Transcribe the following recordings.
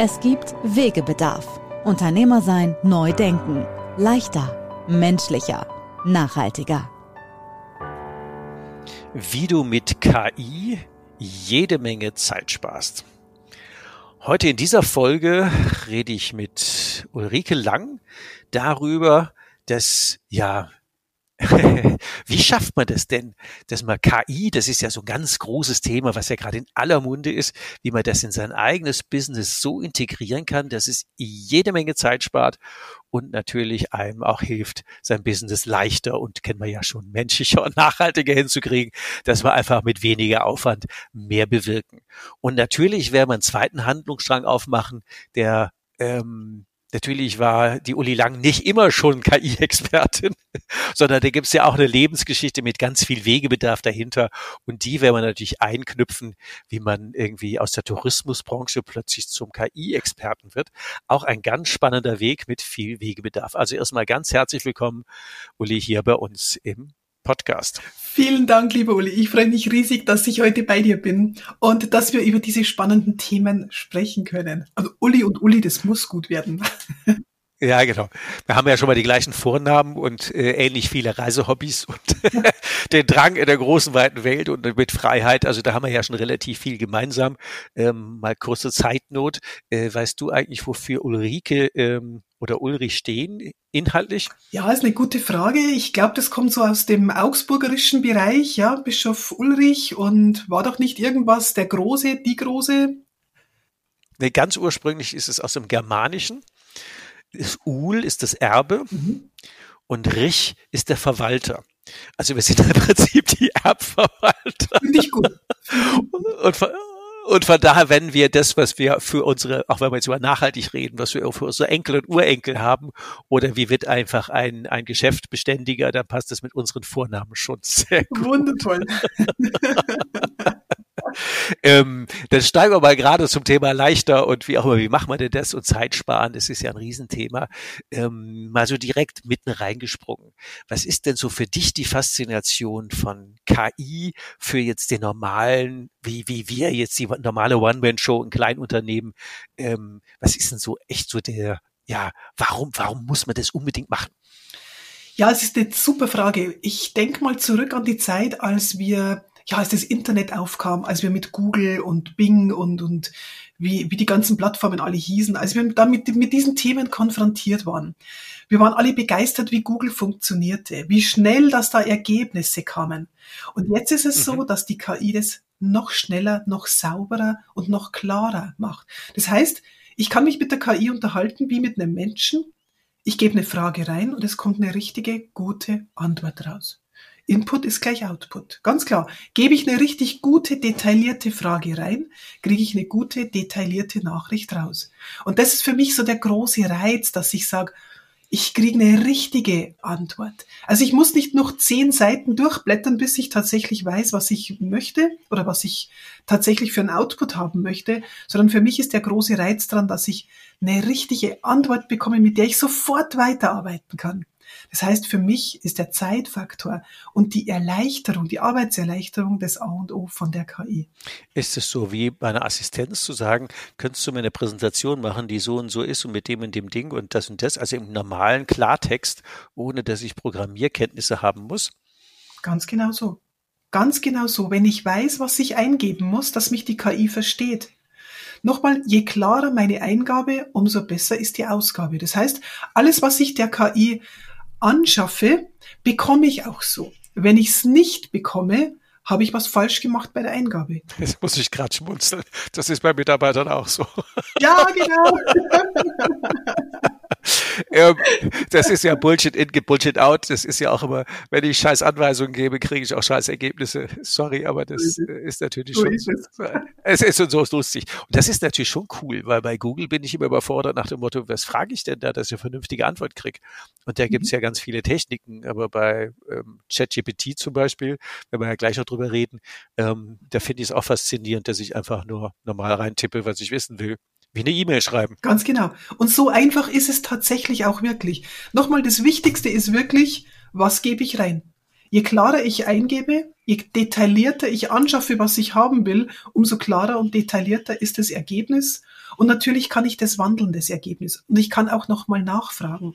Es gibt Wegebedarf. Unternehmer sein, neu denken. Leichter, menschlicher, nachhaltiger. Wie du mit KI jede Menge Zeit sparst. Heute in dieser Folge rede ich mit Ulrike Lang darüber, dass ja Wie schafft man das denn, dass man KI, das ist ja so ein ganz großes Thema, was ja gerade in aller Munde ist, wie man das in sein eigenes Business so integrieren kann, dass es jede Menge Zeit spart und natürlich einem auch hilft, sein Business leichter und kennen wir ja schon menschlicher und nachhaltiger hinzukriegen, dass wir einfach mit weniger Aufwand mehr bewirken. Und natürlich werden wir einen zweiten Handlungsstrang aufmachen, der ähm, Natürlich war die Uli Lang nicht immer schon KI-Expertin, sondern da gibt's ja auch eine Lebensgeschichte mit ganz viel Wegebedarf dahinter. Und die werden wir natürlich einknüpfen, wie man irgendwie aus der Tourismusbranche plötzlich zum KI-Experten wird. Auch ein ganz spannender Weg mit viel Wegebedarf. Also erstmal ganz herzlich willkommen, Uli, hier bei uns im Podcast. Vielen Dank, lieber Uli. Ich freue mich riesig, dass ich heute bei dir bin und dass wir über diese spannenden Themen sprechen können. Also Uli und Uli, das muss gut werden. Ja, genau. Wir haben ja schon mal die gleichen Vornamen und äh, ähnlich viele Reisehobbys und den Drang in der großen, weiten Welt und mit Freiheit. Also da haben wir ja schon relativ viel gemeinsam. Ähm, mal kurze Zeitnot. Äh, weißt du eigentlich, wofür Ulrike ähm, oder Ulrich stehen inhaltlich? Ja, ist eine gute Frage. Ich glaube, das kommt so aus dem augsburgerischen Bereich, ja, Bischof Ulrich und war doch nicht irgendwas der Große, die Große? Nee, ganz ursprünglich ist es aus dem Germanischen ist Ul ist das Erbe mhm. und Rich ist der Verwalter. Also wir sind im Prinzip die Erbverwalter. Ich gut. Und, von, und von daher, wenn wir das, was wir für unsere, auch wenn wir jetzt über nachhaltig reden, was wir für unsere Enkel und Urenkel haben, oder wie wird einfach ein, ein Geschäft beständiger, dann passt das mit unseren Vornamen schon sehr gut. Wundervoll. ähm, dann steigen wir mal gerade zum Thema leichter und wie auch immer, wie machen wir denn das und Zeit sparen, das ist ja ein Riesenthema. Ähm, mal so direkt mitten reingesprungen. Was ist denn so für dich die Faszination von KI für jetzt den normalen, wie, wie wir jetzt die normale One-Man-Show in Kleinunternehmen, ähm, was ist denn so echt so der, ja, warum, warum muss man das unbedingt machen? Ja, es ist eine super Frage. Ich denke mal zurück an die Zeit, als wir ja, als das Internet aufkam, als wir mit Google und Bing und, und wie, wie die ganzen Plattformen alle hießen, als wir damit mit diesen Themen konfrontiert waren. Wir waren alle begeistert, wie Google funktionierte, wie schnell dass da Ergebnisse kamen. Und jetzt ist es mhm. so, dass die KI das noch schneller, noch sauberer und noch klarer macht. Das heißt, ich kann mich mit der KI unterhalten wie mit einem Menschen. Ich gebe eine Frage rein und es kommt eine richtige, gute Antwort raus. Input ist gleich Output. Ganz klar. Gebe ich eine richtig gute, detaillierte Frage rein, kriege ich eine gute, detaillierte Nachricht raus. Und das ist für mich so der große Reiz, dass ich sage, ich kriege eine richtige Antwort. Also ich muss nicht noch zehn Seiten durchblättern, bis ich tatsächlich weiß, was ich möchte oder was ich tatsächlich für einen Output haben möchte, sondern für mich ist der große Reiz dran, dass ich eine richtige Antwort bekomme, mit der ich sofort weiterarbeiten kann. Das heißt, für mich ist der Zeitfaktor und die Erleichterung, die Arbeitserleichterung des A und O von der KI. Ist es so wie bei einer Assistenz zu sagen, könntest du mir eine Präsentation machen, die so und so ist und mit dem und dem Ding und das und das, also im normalen Klartext, ohne dass ich Programmierkenntnisse haben muss? Ganz genau so. Ganz genau so. Wenn ich weiß, was ich eingeben muss, dass mich die KI versteht. Nochmal, je klarer meine Eingabe, umso besser ist die Ausgabe. Das heißt, alles, was ich der KI anschaffe, bekomme ich auch so. Wenn ich es nicht bekomme, habe ich was falsch gemacht bei der Eingabe. Jetzt muss ich gerade schmunzeln. Das ist bei Mitarbeitern auch so. Ja, genau. das ist ja Bullshit in, Bullshit out. Das ist ja auch immer, wenn ich scheiß Anweisungen gebe, kriege ich auch scheiß Ergebnisse. Sorry, aber das ist natürlich schon, ist es. ist so lustig. Und das ist natürlich schon cool, weil bei Google bin ich immer überfordert nach dem Motto, was frage ich denn da, dass ich eine vernünftige Antwort kriege? Und da gibt es mhm. ja ganz viele Techniken, aber bei ähm, ChatGPT zum Beispiel, wenn wir ja gleich noch drüber reden, ähm, da finde ich es auch faszinierend, dass ich einfach nur normal reintippe, was ich wissen will. Wie eine E-Mail schreiben. Ganz genau. Und so einfach ist es tatsächlich auch wirklich. Nochmal, das Wichtigste ist wirklich, was gebe ich rein? Je klarer ich eingebe, je detaillierter ich anschaffe, was ich haben will, umso klarer und detaillierter ist das Ergebnis. Und natürlich kann ich das wandeln, das Ergebnis. Und ich kann auch nochmal nachfragen.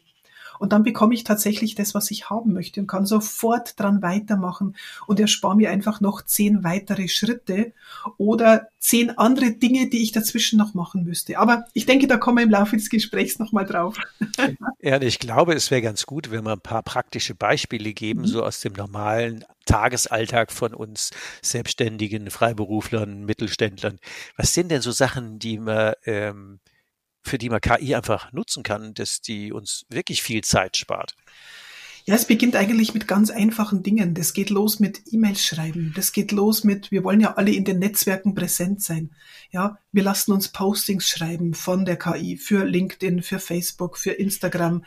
Und dann bekomme ich tatsächlich das, was ich haben möchte und kann sofort dran weitermachen und erspare mir einfach noch zehn weitere Schritte oder zehn andere Dinge, die ich dazwischen noch machen müsste. Aber ich denke, da kommen wir im Laufe des Gesprächs nochmal drauf. Ja, ich glaube, es wäre ganz gut, wenn wir ein paar praktische Beispiele geben, mhm. so aus dem normalen Tagesalltag von uns Selbstständigen, Freiberuflern, Mittelständlern. Was sind denn so Sachen, die man ähm, für die man KI einfach nutzen kann, dass die uns wirklich viel Zeit spart? Ja, es beginnt eigentlich mit ganz einfachen Dingen. Das geht los mit E-Mails schreiben. Das geht los mit, wir wollen ja alle in den Netzwerken präsent sein. Ja, wir lassen uns Postings schreiben von der KI für LinkedIn, für Facebook, für Instagram.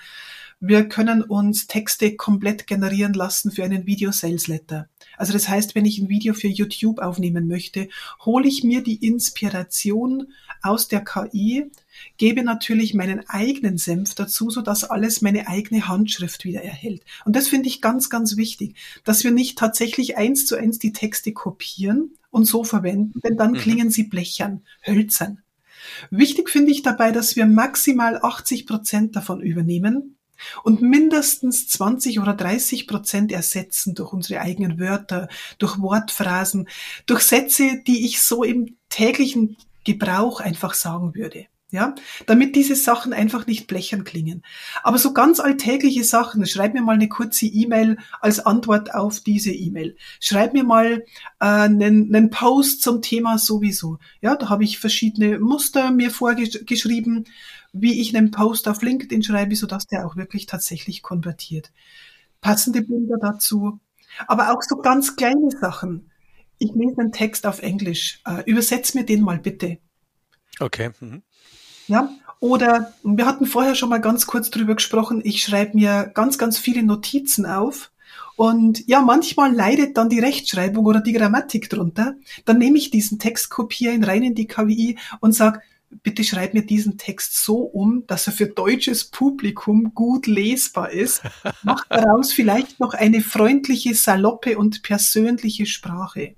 Wir können uns Texte komplett generieren lassen für einen Video Sales Letter. Also das heißt, wenn ich ein Video für YouTube aufnehmen möchte, hole ich mir die Inspiration aus der KI, gebe natürlich meinen eigenen Senf dazu, so dass alles meine eigene Handschrift wieder erhält. Und das finde ich ganz, ganz wichtig, dass wir nicht tatsächlich eins zu eins die Texte kopieren und so verwenden, denn dann mhm. klingen sie blechern, hölzern. Wichtig finde ich dabei, dass wir maximal 80 Prozent davon übernehmen und mindestens 20 oder 30 Prozent ersetzen durch unsere eigenen Wörter, durch Wortphrasen, durch Sätze, die ich so im täglichen Gebrauch einfach sagen würde. Ja, damit diese Sachen einfach nicht blechern klingen. Aber so ganz alltägliche Sachen, schreib mir mal eine kurze E-Mail als Antwort auf diese E-Mail. Schreib mir mal äh, einen, einen Post zum Thema sowieso. Ja, da habe ich verschiedene Muster mir vorgeschrieben, wie ich einen Post auf LinkedIn schreibe, sodass der auch wirklich tatsächlich konvertiert. Passende Bilder dazu. Aber auch so ganz kleine Sachen. Ich lese einen Text auf Englisch. Äh, übersetz mir den mal bitte. Okay. Mhm. Ja, oder wir hatten vorher schon mal ganz kurz drüber gesprochen, ich schreibe mir ganz, ganz viele Notizen auf. Und ja, manchmal leidet dann die Rechtschreibung oder die Grammatik drunter. Dann nehme ich diesen Text, kopiere ihn rein in die KWI und sage, bitte schreib mir diesen Text so um, dass er für deutsches Publikum gut lesbar ist. Mach daraus vielleicht noch eine freundliche, saloppe und persönliche Sprache.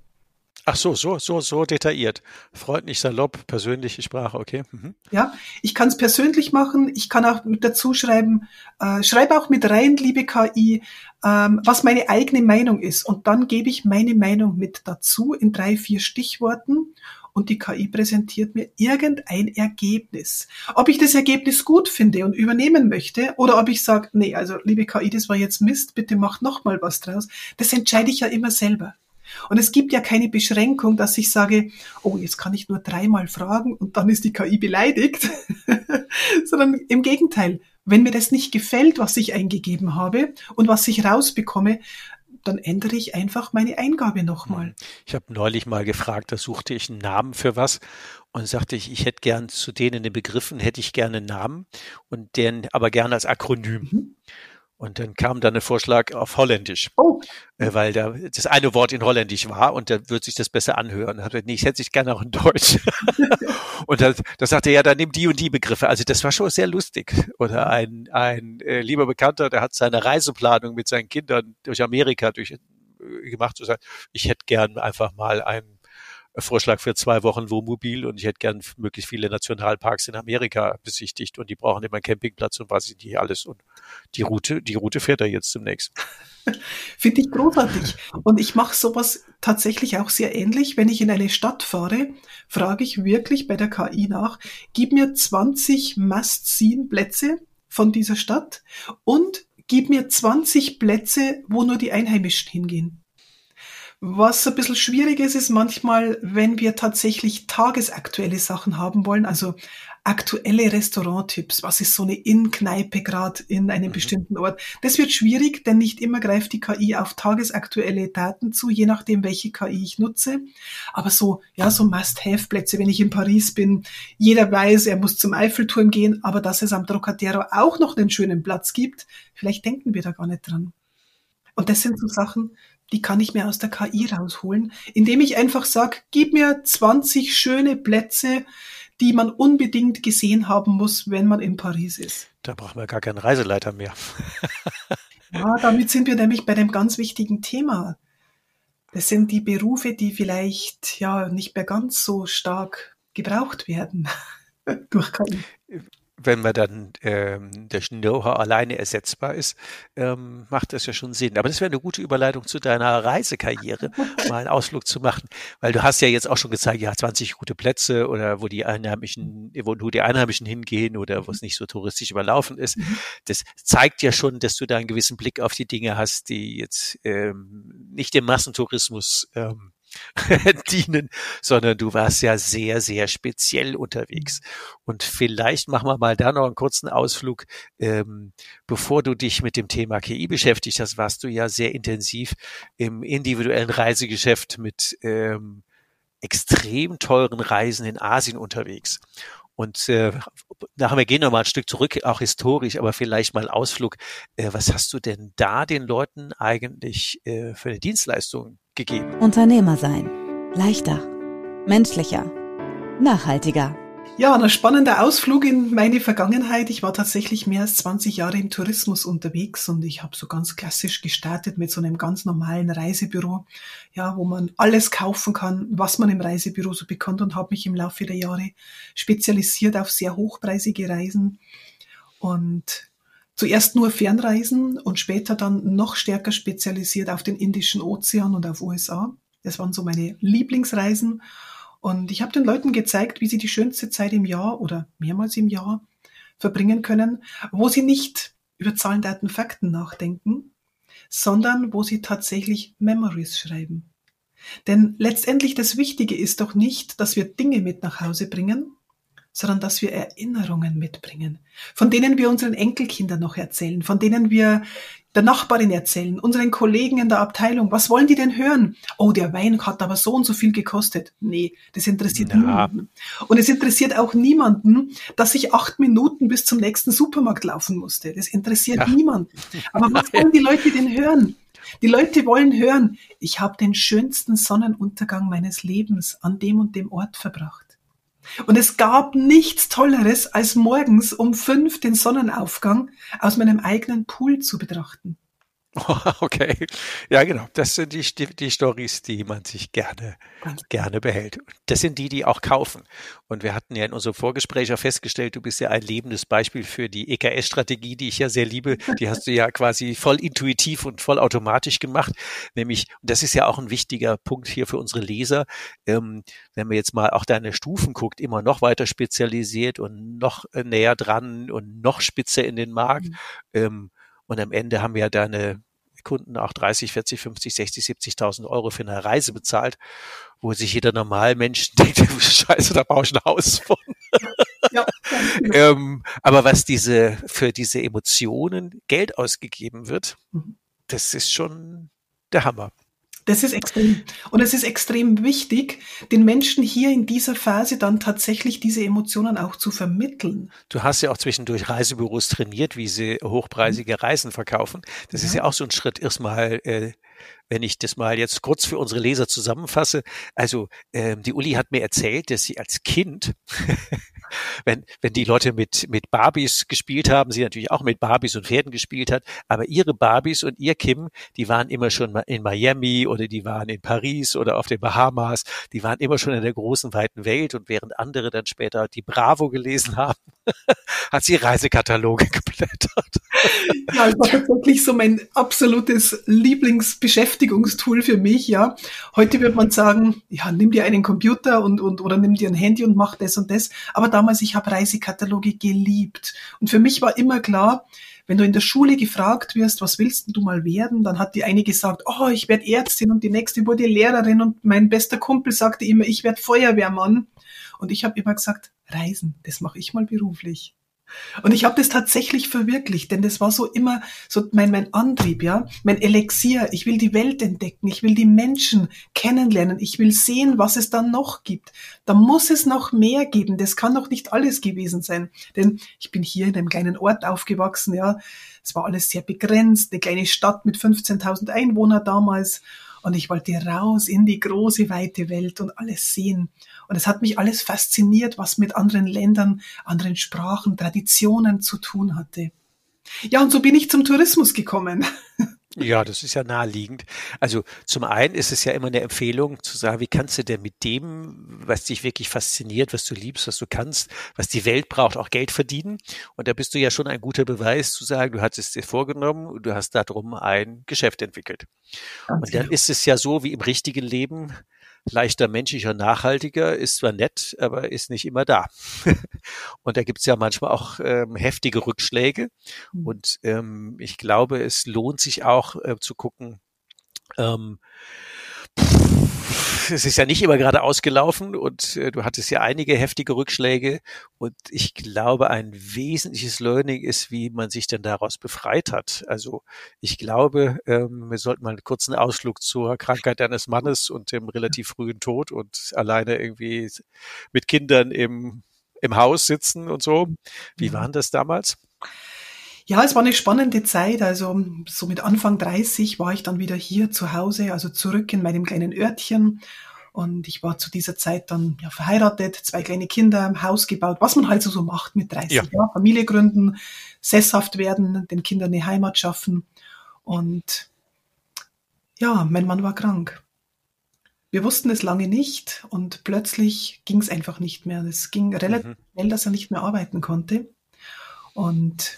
Ach so, so, so, so detailliert. Freundlich, salopp, persönliche Sprache, okay. Mhm. Ja, ich kann es persönlich machen. Ich kann auch mit dazu schreiben, äh, schreibe auch mit rein, liebe KI, ähm, was meine eigene Meinung ist. Und dann gebe ich meine Meinung mit dazu in drei, vier Stichworten und die KI präsentiert mir irgendein Ergebnis. Ob ich das Ergebnis gut finde und übernehmen möchte oder ob ich sage, nee, also liebe KI, das war jetzt Mist, bitte mach noch mal was draus, das entscheide ich ja immer selber. Und es gibt ja keine Beschränkung, dass ich sage, oh, jetzt kann ich nur dreimal fragen und dann ist die KI beleidigt, sondern im Gegenteil. Wenn mir das nicht gefällt, was ich eingegeben habe und was ich rausbekomme, dann ändere ich einfach meine Eingabe nochmal. Hm. Ich habe neulich mal gefragt, da suchte ich einen Namen für was und sagte ich, ich hätte gern zu denen den Begriffen, hätte ich gerne einen Namen und den aber gerne als Akronym. Mhm. Und dann kam dann ein Vorschlag auf Holländisch, oh. Äh, weil da das eine Wort in Holländisch war und da wird sich das besser anhören. Und hat nee, ich hätte sich gerne auch in Deutsch. und da, da sagte er, ja, dann nimm die und die Begriffe. Also das war schon sehr lustig. Oder ein, ein äh, lieber Bekannter, der hat seine Reiseplanung mit seinen Kindern durch Amerika durch, äh, gemacht und sagt, ich hätte gern einfach mal ein Vorschlag für zwei Wochen Wohnmobil und ich hätte gern möglichst viele Nationalparks in Amerika besichtigt und die brauchen immer einen Campingplatz und was ich die alles und die Route, die Route fährt er jetzt zunächst. Finde ich großartig. Und ich mache sowas tatsächlich auch sehr ähnlich. Wenn ich in eine Stadt fahre, frage ich wirklich bei der KI nach, gib mir 20 Must-Seen-Plätze von dieser Stadt und gib mir 20 Plätze, wo nur die Einheimischen hingehen. Was ein bisschen schwierig ist, ist manchmal, wenn wir tatsächlich tagesaktuelle Sachen haben wollen, also aktuelle Restauranttipps. Was ist so eine In-Kneipe gerade in einem mhm. bestimmten Ort? Das wird schwierig, denn nicht immer greift die KI auf tagesaktuelle Daten zu, je nachdem, welche KI ich nutze. Aber so, ja, so Must-Have-Plätze, wenn ich in Paris bin, jeder weiß, er muss zum Eiffelturm gehen, aber dass es am Trocadero auch noch einen schönen Platz gibt, vielleicht denken wir da gar nicht dran. Und das sind so Sachen, die kann ich mir aus der KI rausholen, indem ich einfach sage, gib mir 20 schöne Plätze, die man unbedingt gesehen haben muss, wenn man in Paris ist. Da braucht man gar keinen Reiseleiter mehr. ja, damit sind wir nämlich bei dem ganz wichtigen Thema. Das sind die Berufe, die vielleicht ja nicht mehr ganz so stark gebraucht werden durch KI wenn man dann ähm, der Know-how alleine ersetzbar ist, ähm, macht das ja schon Sinn. Aber das wäre eine gute Überleitung zu deiner Reisekarriere, mal einen Ausflug zu machen, weil du hast ja jetzt auch schon gezeigt, ja 20 gute Plätze oder wo die Einheimischen, wo nur die Einheimischen hingehen oder wo es nicht so touristisch überlaufen ist. Mhm. Das zeigt ja schon, dass du da einen gewissen Blick auf die Dinge hast, die jetzt ähm, nicht dem Massentourismus ähm, dienen, sondern du warst ja sehr, sehr speziell unterwegs. Und vielleicht machen wir mal da noch einen kurzen Ausflug. Ähm, bevor du dich mit dem Thema KI beschäftigt hast, warst du ja sehr intensiv im individuellen Reisegeschäft mit ähm, extrem teuren Reisen in Asien unterwegs. Und äh, nachher, wir gehen noch mal ein Stück zurück, auch historisch, aber vielleicht mal Ausflug. Äh, was hast du denn da den Leuten eigentlich äh, für eine Dienstleistung gegeben? Unternehmer sein. Leichter. Menschlicher. Nachhaltiger. Ja, ein spannender Ausflug in meine Vergangenheit. Ich war tatsächlich mehr als 20 Jahre im Tourismus unterwegs und ich habe so ganz klassisch gestartet mit so einem ganz normalen Reisebüro, ja, wo man alles kaufen kann, was man im Reisebüro so bekommt und habe mich im Laufe der Jahre spezialisiert auf sehr hochpreisige Reisen und zuerst nur Fernreisen und später dann noch stärker spezialisiert auf den Indischen Ozean und auf USA. Das waren so meine Lieblingsreisen und ich habe den Leuten gezeigt, wie sie die schönste Zeit im Jahr oder mehrmals im Jahr verbringen können, wo sie nicht über Zahlen, Daten, Fakten nachdenken, sondern wo sie tatsächlich Memories schreiben. Denn letztendlich das Wichtige ist doch nicht, dass wir Dinge mit nach Hause bringen, sondern dass wir Erinnerungen mitbringen, von denen wir unseren Enkelkindern noch erzählen, von denen wir der Nachbarin erzählen, unseren Kollegen in der Abteilung. Was wollen die denn hören? Oh, der Wein hat aber so und so viel gekostet. Nee, das interessiert Na. niemanden. Und es interessiert auch niemanden, dass ich acht Minuten bis zum nächsten Supermarkt laufen musste. Das interessiert ja. niemanden. Aber was wollen die Leute denn hören? Die Leute wollen hören, ich habe den schönsten Sonnenuntergang meines Lebens an dem und dem Ort verbracht. Und es gab nichts Tolleres, als morgens um fünf den Sonnenaufgang aus meinem eigenen Pool zu betrachten. Okay, ja genau. Das sind die, die, die Stories, die man sich gerne, gerne behält. Das sind die, die auch kaufen. Und wir hatten ja in unserem Vorgespräch auch festgestellt, du bist ja ein lebendes Beispiel für die EKS-Strategie, die ich ja sehr liebe. Die hast du ja quasi voll intuitiv und voll automatisch gemacht. Nämlich, und das ist ja auch ein wichtiger Punkt hier für unsere Leser, ähm, wenn man jetzt mal auch deine Stufen guckt, immer noch weiter spezialisiert und noch näher dran und noch spitzer in den Markt. Mhm. Ähm, und am Ende haben ja deine Kunden auch 30, 40, 50, 60, 70.000 Euro für eine Reise bezahlt, wo sich jeder normale Mensch denkt, scheiße, da brauche ich ein Haus von. Ja, genau. ähm, aber was diese, für diese Emotionen Geld ausgegeben wird, mhm. das ist schon der Hammer. Das ist extrem. Und es ist extrem wichtig, den Menschen hier in dieser Phase dann tatsächlich diese Emotionen auch zu vermitteln. Du hast ja auch zwischendurch Reisebüros trainiert, wie sie hochpreisige Reisen verkaufen. Das ja. ist ja auch so ein Schritt, erstmal äh, wenn ich das mal jetzt kurz für unsere Leser zusammenfasse. Also ähm, die Uli hat mir erzählt, dass sie als Kind wenn, wenn die Leute mit, mit Barbies gespielt haben, sie natürlich auch mit Barbies und Pferden gespielt hat, aber ihre Barbies und ihr Kim, die waren immer schon in Miami oder die waren in Paris oder auf den Bahamas, die waren immer schon in der großen, weiten Welt und während andere dann später die Bravo gelesen haben, hat sie Reisekataloge geblättert. Ja, das war tatsächlich so mein absolutes Lieblingsbeschäftigungstool für mich, ja. Heute wird man sagen, ja, nimm dir einen Computer und, und, oder nimm dir ein Handy und mach das und das. Aber damals, ich habe Reisekataloge geliebt. Und für mich war immer klar, wenn du in der Schule gefragt wirst, was willst du mal werden, dann hat die eine gesagt, oh, ich werde Ärztin und die nächste wurde Lehrerin und mein bester Kumpel sagte immer, ich werde Feuerwehrmann. Und ich habe immer gesagt, Reisen, das mache ich mal beruflich. Und ich habe das tatsächlich verwirklicht, denn das war so immer so mein, mein Antrieb, ja, mein Elixier. Ich will die Welt entdecken, ich will die Menschen kennenlernen, ich will sehen, was es dann noch gibt. Da muss es noch mehr geben. Das kann doch nicht alles gewesen sein, denn ich bin hier in einem kleinen Ort aufgewachsen, ja. Es war alles sehr begrenzt, eine kleine Stadt mit 15.000 Einwohnern damals. Und ich wollte raus in die große, weite Welt und alles sehen. Und es hat mich alles fasziniert, was mit anderen Ländern, anderen Sprachen, Traditionen zu tun hatte. Ja, und so bin ich zum Tourismus gekommen. Ja, das ist ja naheliegend. Also zum einen ist es ja immer eine Empfehlung zu sagen, wie kannst du denn mit dem, was dich wirklich fasziniert, was du liebst, was du kannst, was die Welt braucht, auch Geld verdienen. Und da bist du ja schon ein guter Beweis zu sagen, du hattest dir vorgenommen und du hast darum ein Geschäft entwickelt. Und dann ist es ja so wie im richtigen Leben, leichter, menschlicher, nachhaltiger, ist zwar nett, aber ist nicht immer da. und da gibt's ja manchmal auch ähm, heftige Rückschläge. Mhm. Und ähm, ich glaube, es lohnt sich auch äh, zu gucken, ähm, es ist ja nicht immer gerade ausgelaufen und äh, du hattest ja einige heftige Rückschläge und ich glaube, ein wesentliches Learning ist, wie man sich denn daraus befreit hat. Also ich glaube, ähm, wir sollten mal einen kurzen Ausflug zur Krankheit deines Mannes und dem relativ frühen Tod und alleine irgendwie mit Kindern im, im Haus sitzen und so. Wie waren das damals? Ja, es war eine spannende Zeit. Also so mit Anfang 30 war ich dann wieder hier zu Hause, also zurück in meinem kleinen Örtchen. Und ich war zu dieser Zeit dann ja, verheiratet, zwei kleine Kinder, Haus gebaut, was man halt so, so macht mit 30 ja. Jahren. Familie gründen, sesshaft werden, den Kindern eine Heimat schaffen. Und ja, mein Mann war krank. Wir wussten es lange nicht und plötzlich ging es einfach nicht mehr. Es ging relativ mhm. schnell, dass er nicht mehr arbeiten konnte. Und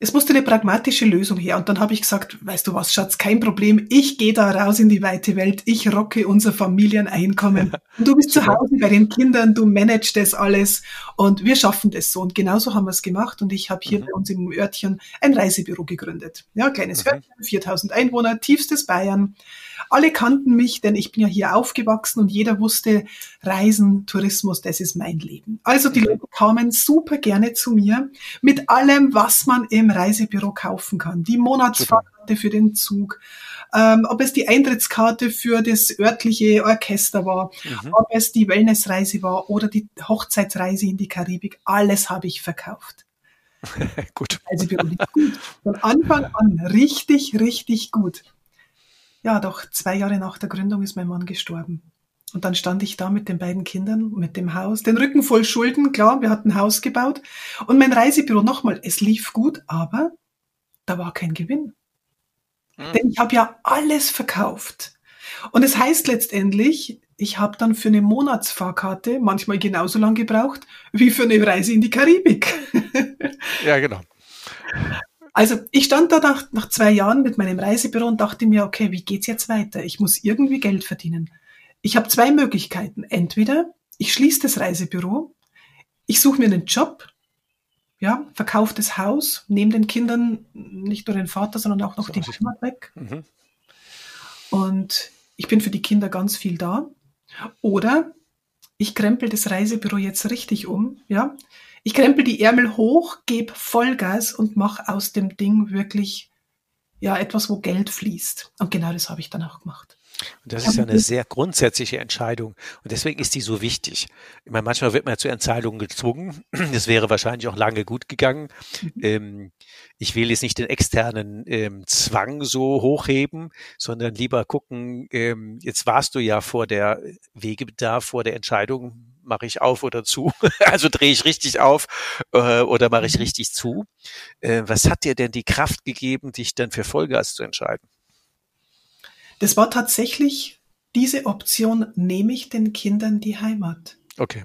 es musste eine pragmatische Lösung her. Und dann habe ich gesagt, weißt du was, Schatz, kein Problem. Ich gehe da raus in die weite Welt. Ich rocke unser Familieneinkommen. Und du bist zu Hause bei den Kindern, du managst das alles und wir schaffen das so. Und genauso haben wir es gemacht. Und ich habe hier mhm. bei uns im Örtchen ein Reisebüro gegründet. Ja, kleines mhm. Örtchen, 4000 Einwohner, tiefstes Bayern. Alle kannten mich, denn ich bin ja hier aufgewachsen und jeder wusste, Reisen, Tourismus, das ist mein Leben. Also die Leute kamen super gerne zu mir mit allem, was man im Reisebüro kaufen kann. Die Monatsfahrkarte für den Zug, ähm, ob es die Eintrittskarte für das örtliche Orchester war, mhm. ob es die Wellnessreise war oder die Hochzeitsreise in die Karibik, alles habe ich verkauft. gut. Also gut. Von Anfang an richtig, richtig gut ja, doch zwei Jahre nach der Gründung ist mein Mann gestorben. Und dann stand ich da mit den beiden Kindern, mit dem Haus, den Rücken voll Schulden, klar, wir hatten ein Haus gebaut. Und mein Reisebüro nochmal, es lief gut, aber da war kein Gewinn. Mhm. Denn ich habe ja alles verkauft. Und es heißt letztendlich, ich habe dann für eine Monatsfahrkarte manchmal genauso lang gebraucht wie für eine Reise in die Karibik. ja, genau. Also ich stand da nach, nach zwei Jahren mit meinem Reisebüro und dachte mir, okay, wie geht's jetzt weiter? Ich muss irgendwie Geld verdienen. Ich habe zwei Möglichkeiten. Entweder ich schließe das Reisebüro, ich suche mir einen Job, ja, verkaufe das Haus, nehme den Kindern nicht nur den Vater, sondern auch noch so die Heimat weg. Mhm. Und ich bin für die Kinder ganz viel da. Oder ich krempel das Reisebüro jetzt richtig um, ja. Ich krempel die Ärmel hoch, gebe Vollgas und mache aus dem Ding wirklich ja etwas, wo Geld fließt. Und genau das habe ich dann auch gemacht. Und das ist ja eine sehr grundsätzliche Entscheidung. Und deswegen ist die so wichtig. Ich meine, manchmal wird man ja zu Entscheidungen gezwungen. Das wäre wahrscheinlich auch lange gut gegangen. Mhm. Ähm, ich will jetzt nicht den externen ähm, Zwang so hochheben, sondern lieber gucken, ähm, jetzt warst du ja vor der Wegebedarf, vor der Entscheidung, mache ich auf oder zu? also drehe ich richtig auf äh, oder mache ich mhm. richtig zu? Äh, was hat dir denn die Kraft gegeben, dich dann für Vollgas zu entscheiden? Das war tatsächlich diese Option, nehme ich den Kindern die Heimat. Okay.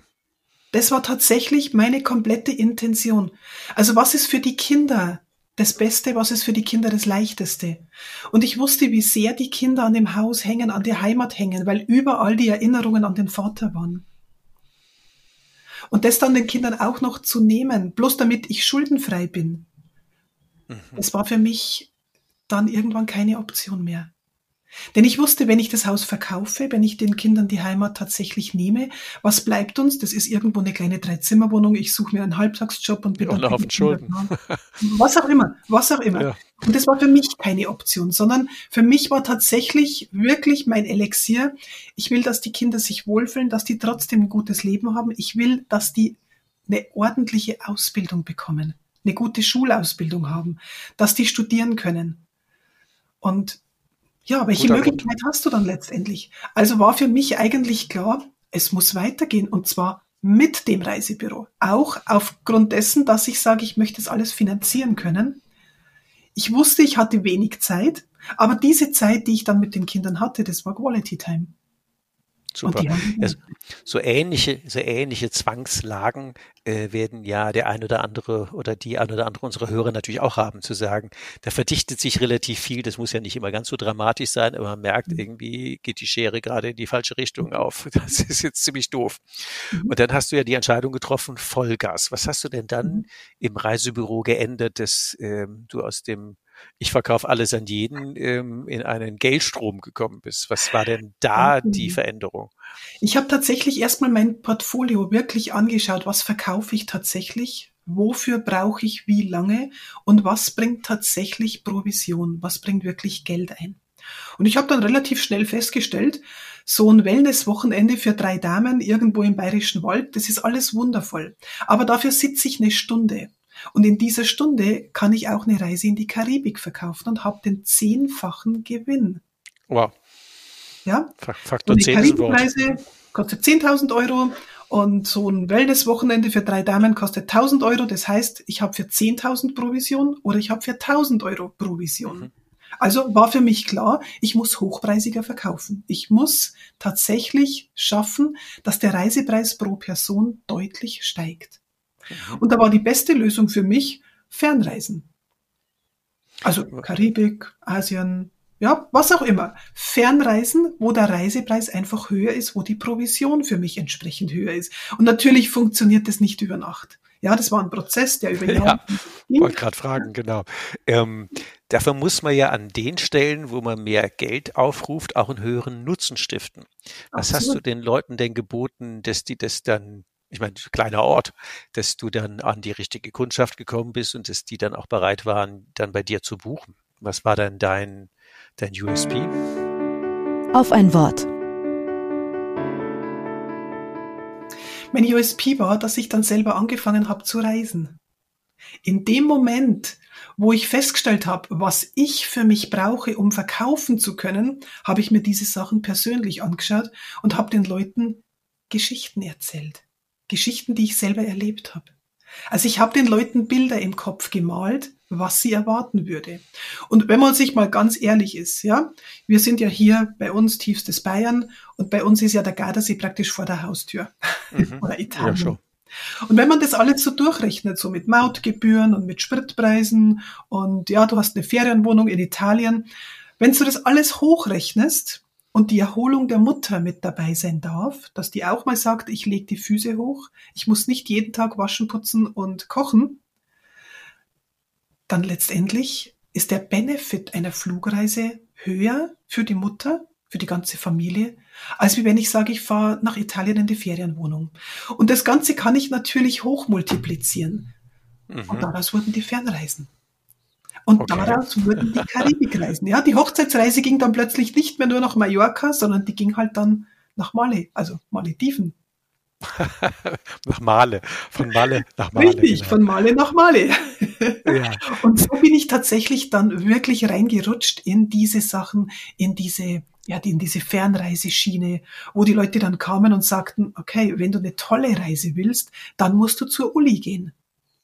Das war tatsächlich meine komplette Intention. Also was ist für die Kinder das Beste, was ist für die Kinder das Leichteste? Und ich wusste, wie sehr die Kinder an dem Haus hängen, an der Heimat hängen, weil überall die Erinnerungen an den Vater waren. Und das dann den Kindern auch noch zu nehmen, bloß damit ich schuldenfrei bin, mhm. das war für mich dann irgendwann keine Option mehr. Denn ich wusste, wenn ich das Haus verkaufe, wenn ich den Kindern die Heimat tatsächlich nehme, was bleibt uns? Das ist irgendwo eine kleine Dreizimmerwohnung. Ich suche mir einen Halbtagsjob und bin dann auf Schulden. Was auch immer, was auch immer. Ja. Und das war für mich keine Option, sondern für mich war tatsächlich wirklich mein Elixier. Ich will, dass die Kinder sich wohlfühlen, dass die trotzdem ein gutes Leben haben. Ich will, dass die eine ordentliche Ausbildung bekommen, eine gute Schulausbildung haben, dass die studieren können. Und ja, welche Guter Möglichkeit Grund. hast du dann letztendlich? Also war für mich eigentlich klar, es muss weitergehen und zwar mit dem Reisebüro. Auch aufgrund dessen, dass ich sage, ich möchte es alles finanzieren können. Ich wusste, ich hatte wenig Zeit, aber diese Zeit, die ich dann mit den Kindern hatte, das war Quality Time. Super. Ja, so ähnliche, so ähnliche Zwangslagen äh, werden ja der ein oder andere oder die ein oder andere unserer Hörer natürlich auch haben, zu sagen, da verdichtet sich relativ viel, das muss ja nicht immer ganz so dramatisch sein, aber man merkt, mhm. irgendwie geht die Schere gerade in die falsche Richtung auf. Das ist jetzt ziemlich doof. Mhm. Und dann hast du ja die Entscheidung getroffen, Vollgas. Was hast du denn dann mhm. im Reisebüro geändert, dass ähm, du aus dem ich verkaufe alles an jeden, ähm, in einen Geldstrom gekommen bist. Was war denn da die Veränderung? Ich habe tatsächlich erstmal mein Portfolio wirklich angeschaut, was verkaufe ich tatsächlich, wofür brauche ich wie lange und was bringt tatsächlich Provision, was bringt wirklich Geld ein. Und ich habe dann relativ schnell festgestellt, so ein Wellness-Wochenende für drei Damen irgendwo im Bayerischen Wald, das ist alles wundervoll. Aber dafür sitze ich eine Stunde. Und in dieser Stunde kann ich auch eine Reise in die Karibik verkaufen und habe den zehnfachen Gewinn. Wow. Ja. Faktor 10 Karibikreise kostet 10.000 Euro und so ein Wellness-Wochenende für drei Damen kostet 1.000 Euro. Das heißt, ich habe für 10.000 Provision oder ich habe für 1.000 Euro Provision. Mhm. Also war für mich klar, ich muss hochpreisiger verkaufen. Ich muss tatsächlich schaffen, dass der Reisepreis pro Person deutlich steigt. Mhm. Und da war die beste Lösung für mich Fernreisen. Also Karibik, Asien, ja, was auch immer. Fernreisen, wo der Reisepreis einfach höher ist, wo die Provision für mich entsprechend höher ist. Und natürlich funktioniert das nicht über Nacht. Ja, das war ein Prozess, der über Jahre. Ja, ich wollte gerade fragen, genau. Ähm, dafür muss man ja an den Stellen, wo man mehr Geld aufruft, auch einen höheren Nutzen stiften. Was Absolut. hast du den Leuten denn geboten, dass die das dann ich meine, kleiner Ort, dass du dann an die richtige Kundschaft gekommen bist und dass die dann auch bereit waren, dann bei dir zu buchen. Was war dann dein, dein USP? Auf ein Wort. Mein USP war, dass ich dann selber angefangen habe zu reisen. In dem Moment, wo ich festgestellt habe, was ich für mich brauche, um verkaufen zu können, habe ich mir diese Sachen persönlich angeschaut und habe den Leuten Geschichten erzählt. Geschichten, die ich selber erlebt habe. Also ich habe den Leuten Bilder im Kopf gemalt, was sie erwarten würde. Und wenn man sich mal ganz ehrlich ist, ja, wir sind ja hier bei uns tiefstes Bayern und bei uns ist ja der Gardasee praktisch vor der Haustür mhm. oder Italien. Ja. Und wenn man das alles so durchrechnet, so mit Mautgebühren und mit Spritpreisen und ja, du hast eine Ferienwohnung in Italien, wenn du das alles hochrechnest, und die Erholung der Mutter mit dabei sein darf, dass die auch mal sagt, ich lege die Füße hoch, ich muss nicht jeden Tag waschen, putzen und kochen, dann letztendlich ist der Benefit einer Flugreise höher für die Mutter, für die ganze Familie, als wie wenn ich sage, ich fahre nach Italien in die Ferienwohnung. Und das Ganze kann ich natürlich hochmultiplizieren. Mhm. Und daraus wurden die Fernreisen. Und okay. daraus wurden die Karibikreisen. Ja, die Hochzeitsreise ging dann plötzlich nicht mehr nur nach Mallorca, sondern die ging halt dann nach Male, also Malediven. nach Male, von Male nach Male. Richtig, genau. von Male nach Male. ja. Und so bin ich tatsächlich dann wirklich reingerutscht in diese Sachen, in diese ja, in diese Fernreiseschiene, wo die Leute dann kamen und sagten, okay, wenn du eine tolle Reise willst, dann musst du zur Uli gehen.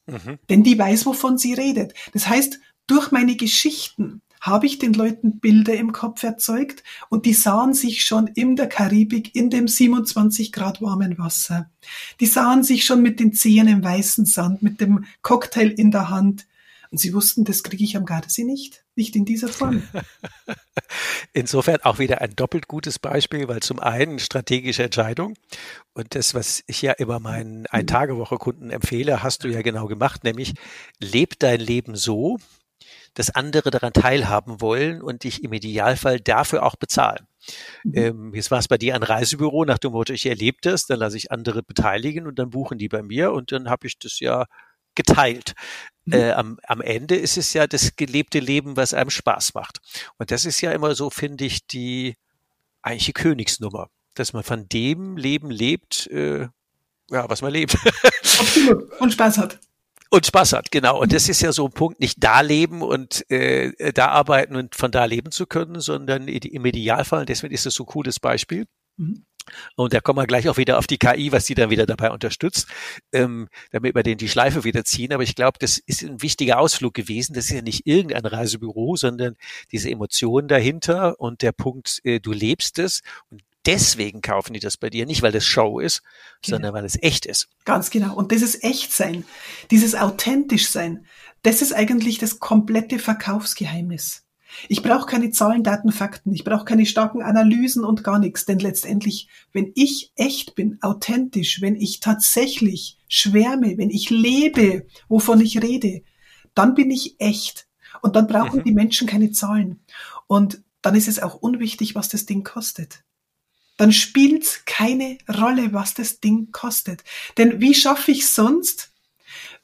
Mhm. Denn die weiß, wovon sie redet. Das heißt, durch meine Geschichten habe ich den Leuten Bilder im Kopf erzeugt und die sahen sich schon in der Karibik in dem 27 Grad warmen Wasser. Die sahen sich schon mit den Zehen im weißen Sand, mit dem Cocktail in der Hand. Und sie wussten, das kriege ich am Gardasee nicht. Nicht in dieser Form. Insofern auch wieder ein doppelt gutes Beispiel, weil zum einen strategische Entscheidung und das, was ich ja immer meinen Ein-Tage-Woche-Kunden empfehle, hast du ja genau gemacht, nämlich leb dein Leben so, dass andere daran teilhaben wollen und dich im Idealfall dafür auch bezahlen. Mhm. Ähm, jetzt war es bei dir ein Reisebüro nach dem Motto, ich erlebe das, dann lasse ich andere beteiligen und dann buchen die bei mir und dann habe ich das ja geteilt. Mhm. Äh, am, am Ende ist es ja das gelebte Leben, was einem Spaß macht. Und das ist ja immer so, finde ich, die eigentliche Königsnummer, dass man von dem Leben lebt, äh, ja, was man lebt. Absolut. Und Spaß hat. Und Spaß hat, genau. Und das ist ja so ein Punkt, nicht da leben und äh, da arbeiten und von da leben zu können, sondern im Idealfall, deswegen ist es so ein cooles Beispiel. Mhm. Und da kommen wir gleich auch wieder auf die KI, was sie dann wieder dabei unterstützt, ähm, damit wir den die Schleife wieder ziehen. Aber ich glaube, das ist ein wichtiger Ausflug gewesen. Das ist ja nicht irgendein Reisebüro, sondern diese Emotionen dahinter und der Punkt, äh, du lebst es. Und deswegen kaufen die das bei dir, nicht weil das Show ist, genau. sondern weil es echt ist. Ganz genau. Und dieses Echtsein, dieses authentisch sein, das ist eigentlich das komplette Verkaufsgeheimnis. Ich brauche keine Zahlen, Daten, Fakten. Ich brauche keine starken Analysen und gar nichts. Denn letztendlich, wenn ich echt bin, authentisch, wenn ich tatsächlich schwärme, wenn ich lebe, wovon ich rede, dann bin ich echt. Und dann brauchen mhm. die Menschen keine Zahlen. Und dann ist es auch unwichtig, was das Ding kostet. Dann spielt keine Rolle, was das Ding kostet. Denn wie schaffe ich sonst,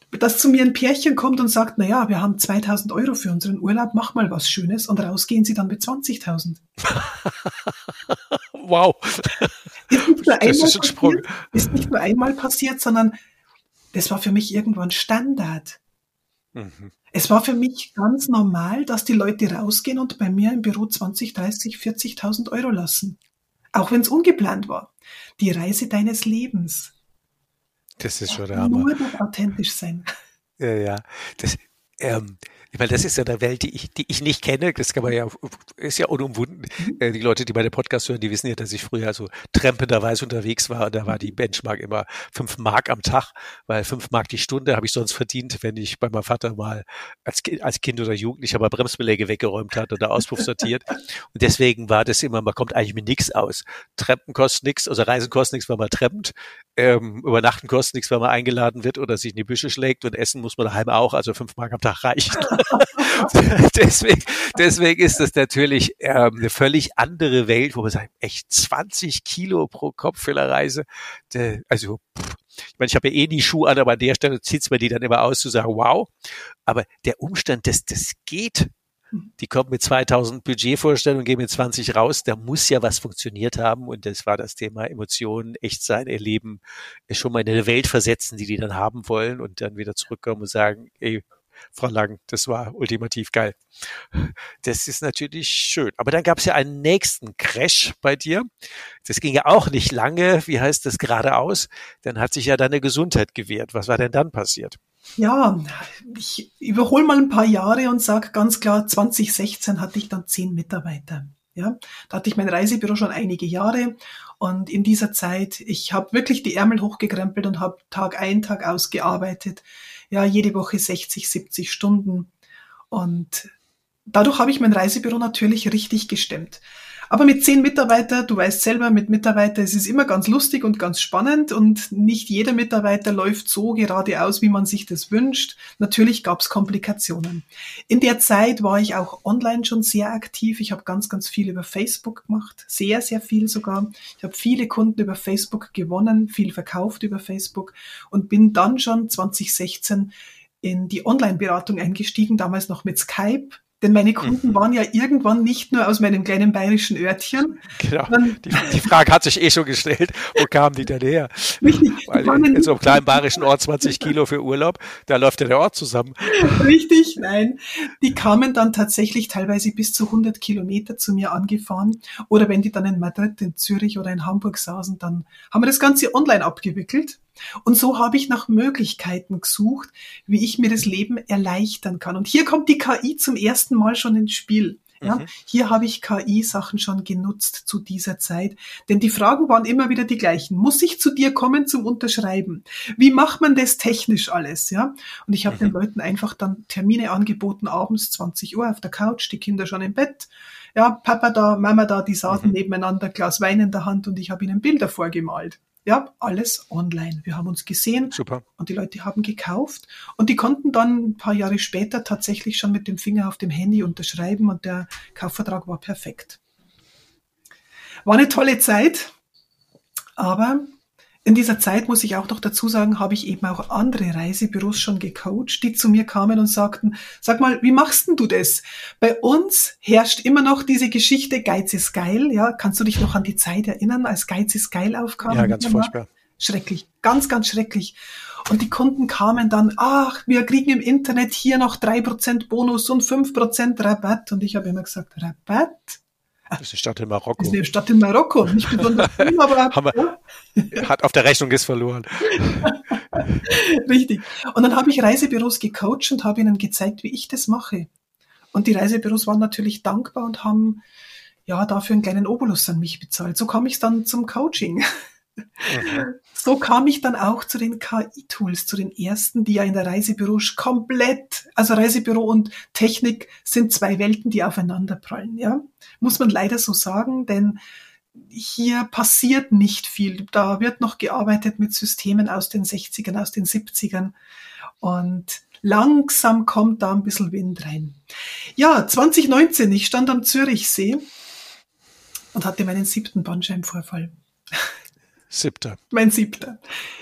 dass zu mir ein Pärchen kommt und sagt, na ja, wir haben 2000 Euro für unseren Urlaub, mach mal was Schönes und rausgehen sie dann mit 20.000. wow. Ist nicht, nur einmal ist, passiert, ist nicht nur einmal passiert, sondern das war für mich irgendwann Standard. Mhm. Es war für mich ganz normal, dass die Leute rausgehen und bei mir im Büro 20, 30, 40.000 Euro lassen. Auch wenn es ungeplant war. Die Reise deines Lebens. Das ist schon der Hammer. Nur noch authentisch sein. Ja, ja. Das, ähm, ich meine, das ist ja eine Welt, die ich, die ich nicht kenne. Das kann man ja, ist ja unumwunden. Mhm. Äh, die Leute, die meine Podcast hören, die wissen ja, dass ich früher so trempenderweise unterwegs war. Und da war die. Benchmark immer fünf Mark am Tag, weil fünf Mark die Stunde habe ich sonst verdient, wenn ich bei meinem Vater mal als, als Kind oder Jugendlicher mal Bremsbeläge weggeräumt hat oder Auspuff sortiert. Und deswegen war das immer, man kommt eigentlich mit nichts aus. Treppen kostet nichts, also Reisen kostet nichts, wenn man trempt. Ähm, übernachten kostet nichts, wenn man eingeladen wird oder sich in die Büsche schlägt und essen muss man daheim auch, also fünf Mark am Tag reicht. deswegen, deswegen ist das natürlich ähm, eine völlig andere Welt, wo man sagt, echt 20 Kilo pro Kopf für eine Reise. De, also, pff, ich meine, ich habe ja eh die Schuhe an, aber an der Stelle zieht's mir die dann immer aus, zu sagen, wow. Aber der Umstand, dass das geht, die kommen mit 2000 Budgetvorstellungen, gehen mit 20 raus, da muss ja was funktioniert haben und das war das Thema Emotionen, Echtsein, Erleben, schon mal in eine Welt versetzen, die die dann haben wollen und dann wieder zurückkommen und sagen, ey, Frau Lang. Das war ultimativ geil. Das ist natürlich schön. Aber dann gab es ja einen nächsten Crash bei dir. Das ging ja auch nicht lange. Wie heißt das geradeaus? Dann hat sich ja deine Gesundheit gewehrt. Was war denn dann passiert? Ja, ich überhole mal ein paar Jahre und sage ganz klar, 2016 hatte ich dann zehn Mitarbeiter. Ja, da hatte ich mein Reisebüro schon einige Jahre und in dieser Zeit, ich habe wirklich die Ärmel hochgekrempelt und habe Tag ein, Tag ausgearbeitet ja, jede Woche 60, 70 Stunden. Und dadurch habe ich mein Reisebüro natürlich richtig gestemmt. Aber mit zehn Mitarbeitern, du weißt selber, mit Mitarbeitern ist es immer ganz lustig und ganz spannend und nicht jeder Mitarbeiter läuft so geradeaus, wie man sich das wünscht. Natürlich gab es Komplikationen. In der Zeit war ich auch online schon sehr aktiv. Ich habe ganz, ganz viel über Facebook gemacht, sehr, sehr viel sogar. Ich habe viele Kunden über Facebook gewonnen, viel verkauft über Facebook und bin dann schon 2016 in die Online-Beratung eingestiegen, damals noch mit Skype. Denn meine Kunden mhm. waren ja irgendwann nicht nur aus meinem kleinen bayerischen Örtchen. Genau. Die, die, Frage hat sich eh schon gestellt. Wo kamen die denn her? Richtig. Weil in so einem kleinen bayerischen Ort 20 Kilo für Urlaub, da läuft ja der Ort zusammen. Richtig, nein. Die kamen dann tatsächlich teilweise bis zu 100 Kilometer zu mir angefahren. Oder wenn die dann in Madrid, in Zürich oder in Hamburg saßen, dann haben wir das Ganze online abgewickelt. Und so habe ich nach Möglichkeiten gesucht, wie ich mir das Leben erleichtern kann. Und hier kommt die KI zum ersten Mal schon ins Spiel. Ja, mhm. hier habe ich KI-Sachen schon genutzt zu dieser Zeit. Denn die Fragen waren immer wieder die gleichen. Muss ich zu dir kommen zum Unterschreiben? Wie macht man das technisch alles? Ja, und ich habe mhm. den Leuten einfach dann Termine angeboten, abends 20 Uhr auf der Couch, die Kinder schon im Bett. Ja, Papa da, Mama da, die saßen mhm. nebeneinander, Glas Wein in der Hand und ich habe ihnen Bilder vorgemalt. Ja, alles online. Wir haben uns gesehen Super. und die Leute haben gekauft und die konnten dann ein paar Jahre später tatsächlich schon mit dem Finger auf dem Handy unterschreiben und der Kaufvertrag war perfekt. War eine tolle Zeit, aber in dieser Zeit muss ich auch noch dazu sagen, habe ich eben auch andere Reisebüros schon gecoacht, die zu mir kamen und sagten, sag mal, wie machst denn du das? Bei uns herrscht immer noch diese Geschichte, Geiz ist geil, ja. Kannst du dich noch an die Zeit erinnern, als Geiz ist geil aufkam? Ja, ganz furchtbar. Schrecklich, ganz, ganz schrecklich. Und die Kunden kamen dann, ach, wir kriegen im Internet hier noch drei Prozent Bonus und fünf Prozent Rabatt. Und ich habe immer gesagt, Rabatt? Das ist eine Stadt in Marokko. Das ist eine Stadt in Marokko. Nicht besonders schön, aber. wir, ja. Hat auf der Rechnung ist verloren. Richtig. Und dann habe ich Reisebüros gecoacht und habe ihnen gezeigt, wie ich das mache. Und die Reisebüros waren natürlich dankbar und haben ja dafür einen kleinen Obolus an mich bezahlt. So kam ich dann zum Coaching. Mhm. So kam ich dann auch zu den KI-Tools, zu den ersten, die ja in der Reisebüro komplett, also Reisebüro und Technik sind zwei Welten, die aufeinander prallen, ja. Muss man leider so sagen, denn hier passiert nicht viel. Da wird noch gearbeitet mit Systemen aus den 60ern, aus den 70ern und langsam kommt da ein bisschen Wind rein. Ja, 2019, ich stand am Zürichsee und hatte meinen siebten Bandscheibenvorfall. Siebter. Mein siebter.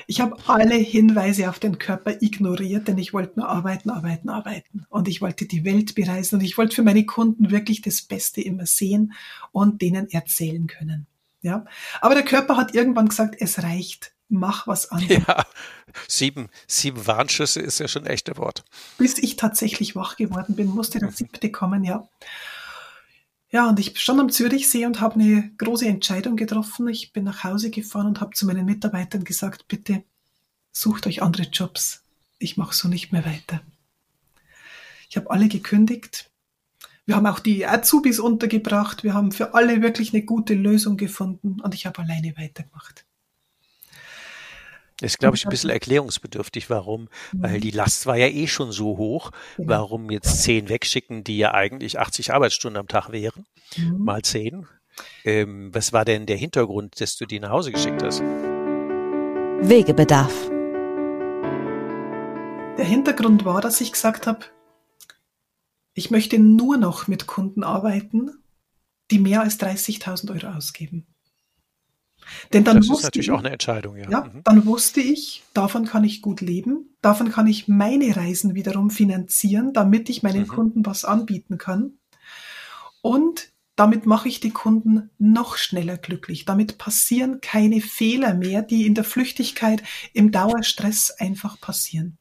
Ich habe alle Hinweise auf den Körper ignoriert, denn ich wollte nur arbeiten, arbeiten, arbeiten. Und ich wollte die Welt bereisen und ich wollte für meine Kunden wirklich das Beste immer sehen und denen erzählen können. Ja. Aber der Körper hat irgendwann gesagt, es reicht. Mach was anderes. Ja, sieben, sieben Warnschüsse ist ja schon ein echter Wort. Bis ich tatsächlich wach geworden bin, musste der siebte kommen, ja. Ja, und ich stand am Zürichsee und habe eine große Entscheidung getroffen. Ich bin nach Hause gefahren und habe zu meinen Mitarbeitern gesagt, bitte sucht euch andere Jobs. Ich mache so nicht mehr weiter. Ich habe alle gekündigt. Wir haben auch die Azubis untergebracht. Wir haben für alle wirklich eine gute Lösung gefunden und ich habe alleine weitergemacht. Das ist, glaube ich, ein bisschen erklärungsbedürftig, warum, weil die Last war ja eh schon so hoch. Warum jetzt zehn wegschicken, die ja eigentlich 80 Arbeitsstunden am Tag wären, mhm. mal zehn. Ähm, was war denn der Hintergrund, dass du die nach Hause geschickt hast? Wegebedarf. Der Hintergrund war, dass ich gesagt habe, ich möchte nur noch mit Kunden arbeiten, die mehr als 30.000 Euro ausgeben. Denn dann das ist natürlich ich, auch eine Entscheidung, ja. ja mhm. Dann wusste ich, davon kann ich gut leben, davon kann ich meine Reisen wiederum finanzieren, damit ich meinen mhm. Kunden was anbieten kann. Und damit mache ich die Kunden noch schneller glücklich. Damit passieren keine Fehler mehr, die in der Flüchtigkeit, im Dauerstress einfach passieren.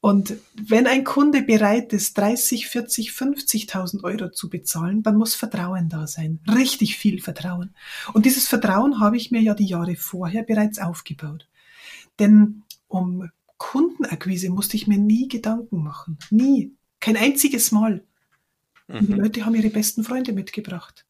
Und wenn ein Kunde bereit ist, 30, 40, 50.000 Euro zu bezahlen, dann muss Vertrauen da sein. Richtig viel Vertrauen. Und dieses Vertrauen habe ich mir ja die Jahre vorher bereits aufgebaut. Denn um Kundenakquise musste ich mir nie Gedanken machen. Nie. Kein einziges Mal. Mhm. Die Leute haben ihre besten Freunde mitgebracht.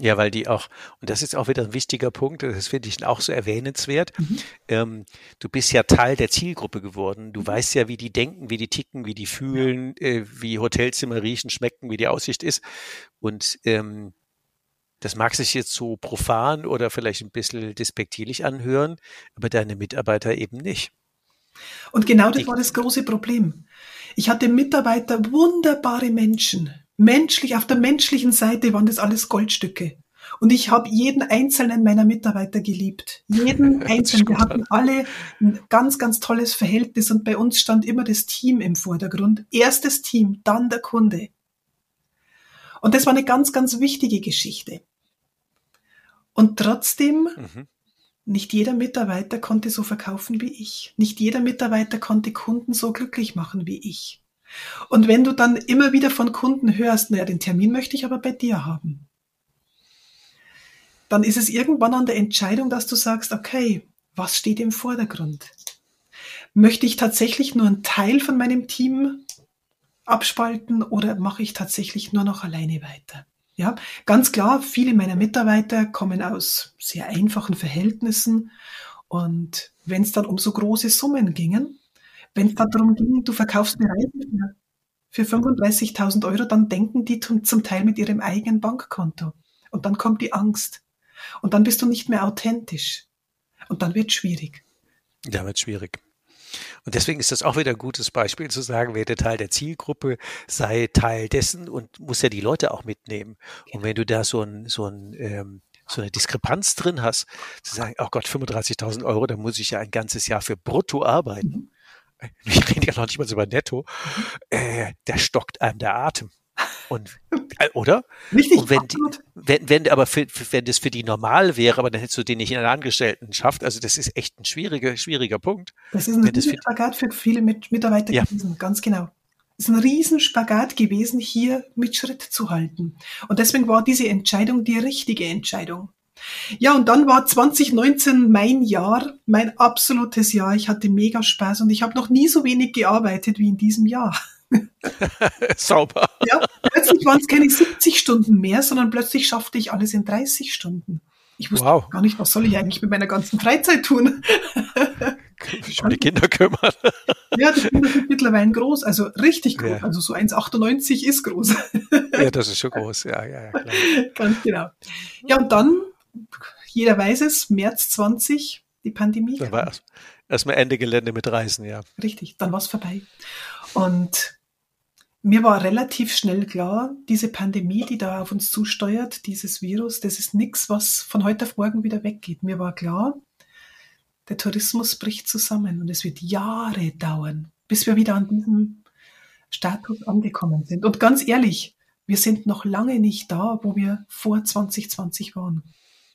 Ja, weil die auch, und das ist auch wieder ein wichtiger Punkt, das finde ich auch so erwähnenswert. Mhm. Ähm, du bist ja Teil der Zielgruppe geworden. Du mhm. weißt ja, wie die denken, wie die ticken, wie die fühlen, äh, wie Hotelzimmer riechen, schmecken, wie die Aussicht ist. Und ähm, das mag sich jetzt so profan oder vielleicht ein bisschen despektierlich anhören, aber deine Mitarbeiter eben nicht. Und genau das war das große Problem. Ich hatte Mitarbeiter, wunderbare Menschen, menschlich, auf der menschlichen Seite waren das alles Goldstücke. Und ich habe jeden einzelnen meiner Mitarbeiter geliebt. Jeden einzelnen. Wir hatten alle ein ganz, ganz tolles Verhältnis und bei uns stand immer das Team im Vordergrund. Erstes Team, dann der Kunde. Und das war eine ganz, ganz wichtige Geschichte. Und trotzdem, mhm. nicht jeder Mitarbeiter konnte so verkaufen wie ich. Nicht jeder Mitarbeiter konnte Kunden so glücklich machen wie ich. Und wenn du dann immer wieder von Kunden hörst, naja, den Termin möchte ich aber bei dir haben, dann ist es irgendwann an der Entscheidung, dass du sagst, okay, was steht im Vordergrund? Möchte ich tatsächlich nur einen Teil von meinem Team abspalten oder mache ich tatsächlich nur noch alleine weiter? Ja, ganz klar, viele meiner Mitarbeiter kommen aus sehr einfachen Verhältnissen und wenn es dann um so große Summen gingen, wenn es darum ging, du verkaufst eine Reise für 35.000 Euro, dann denken die zum Teil mit ihrem eigenen Bankkonto. Und dann kommt die Angst. Und dann bist du nicht mehr authentisch. Und dann wird schwierig. Ja, wird schwierig. Und deswegen ist das auch wieder ein gutes Beispiel zu sagen, werde Teil der Zielgruppe, sei Teil dessen und muss ja die Leute auch mitnehmen. Genau. Und wenn du da so ein, so ein, ähm, so eine Diskrepanz drin hast, zu sagen, oh Gott, 35.000 Euro, da muss ich ja ein ganzes Jahr für brutto arbeiten. Mhm wir reden ja noch nicht mal so über Netto, äh, der stockt einem der Atem. Und, äh, oder? Richtig. Und wenn, die, wenn, wenn, aber für, wenn das für die normal wäre, aber dann hättest du den nicht in einer Angestelltenschaft. Also das ist echt ein schwieriger, schwieriger Punkt. Das ist ein Riesenspagat für viele mit, Mitarbeiter ja. gewesen, ganz genau. Es ist ein Riesenspagat gewesen, hier mit Schritt zu halten. Und deswegen war diese Entscheidung die richtige Entscheidung. Ja, und dann war 2019 mein Jahr, mein absolutes Jahr. Ich hatte mega Spaß und ich habe noch nie so wenig gearbeitet wie in diesem Jahr. Sauber. Ja, plötzlich waren es keine 70 Stunden mehr, sondern plötzlich schaffte ich alles in 30 Stunden. Ich wusste wow. gar nicht, was soll ich eigentlich mit meiner ganzen Freizeit tun. Schon die Kinder kümmern. Ja, die Kinder sind mittlerweile groß, also richtig groß. Ja. Also so 1,98 ist groß. Ja, das ist schon groß, ja, ja, ja, klar. Ganz genau. Ja, und dann jeder weiß es, März 20, die Pandemie. Da war erstmal Ende Gelände mit Reisen, ja. Richtig, dann war es vorbei. Und mir war relativ schnell klar, diese Pandemie, die da auf uns zusteuert, dieses Virus, das ist nichts, was von heute auf morgen wieder weggeht. Mir war klar, der Tourismus bricht zusammen und es wird Jahre dauern, bis wir wieder an diesem Status angekommen sind. Und ganz ehrlich, wir sind noch lange nicht da, wo wir vor 2020 waren.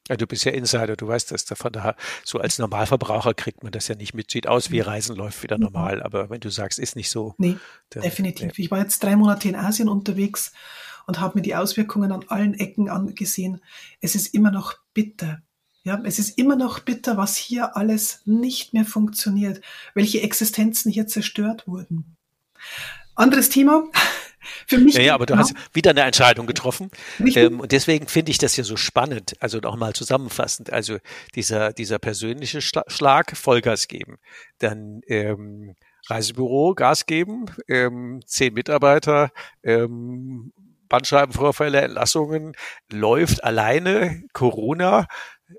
Ja, du bist ja Insider, du weißt das. Von daher, so als Normalverbraucher kriegt man das ja nicht mit. Sieht aus wie Reisen läuft wieder normal, aber wenn du sagst, ist nicht so. Nee, dann, definitiv. Nee. Ich war jetzt drei Monate in Asien unterwegs und habe mir die Auswirkungen an allen Ecken angesehen. Es ist immer noch bitter. Ja, es ist immer noch bitter, was hier alles nicht mehr funktioniert, welche Existenzen hier zerstört wurden. Anderes Thema. Für mich. Ja, ja aber du hast wieder eine Entscheidung getroffen. Ähm, und deswegen finde ich das ja so spannend. Also nochmal zusammenfassend. Also dieser, dieser persönliche Schlag, Vollgas geben. Dann, ähm, Reisebüro, Gas geben, ähm, zehn Mitarbeiter, ähm, Bandscheibenvorfälle, Entlassungen, läuft alleine, Corona,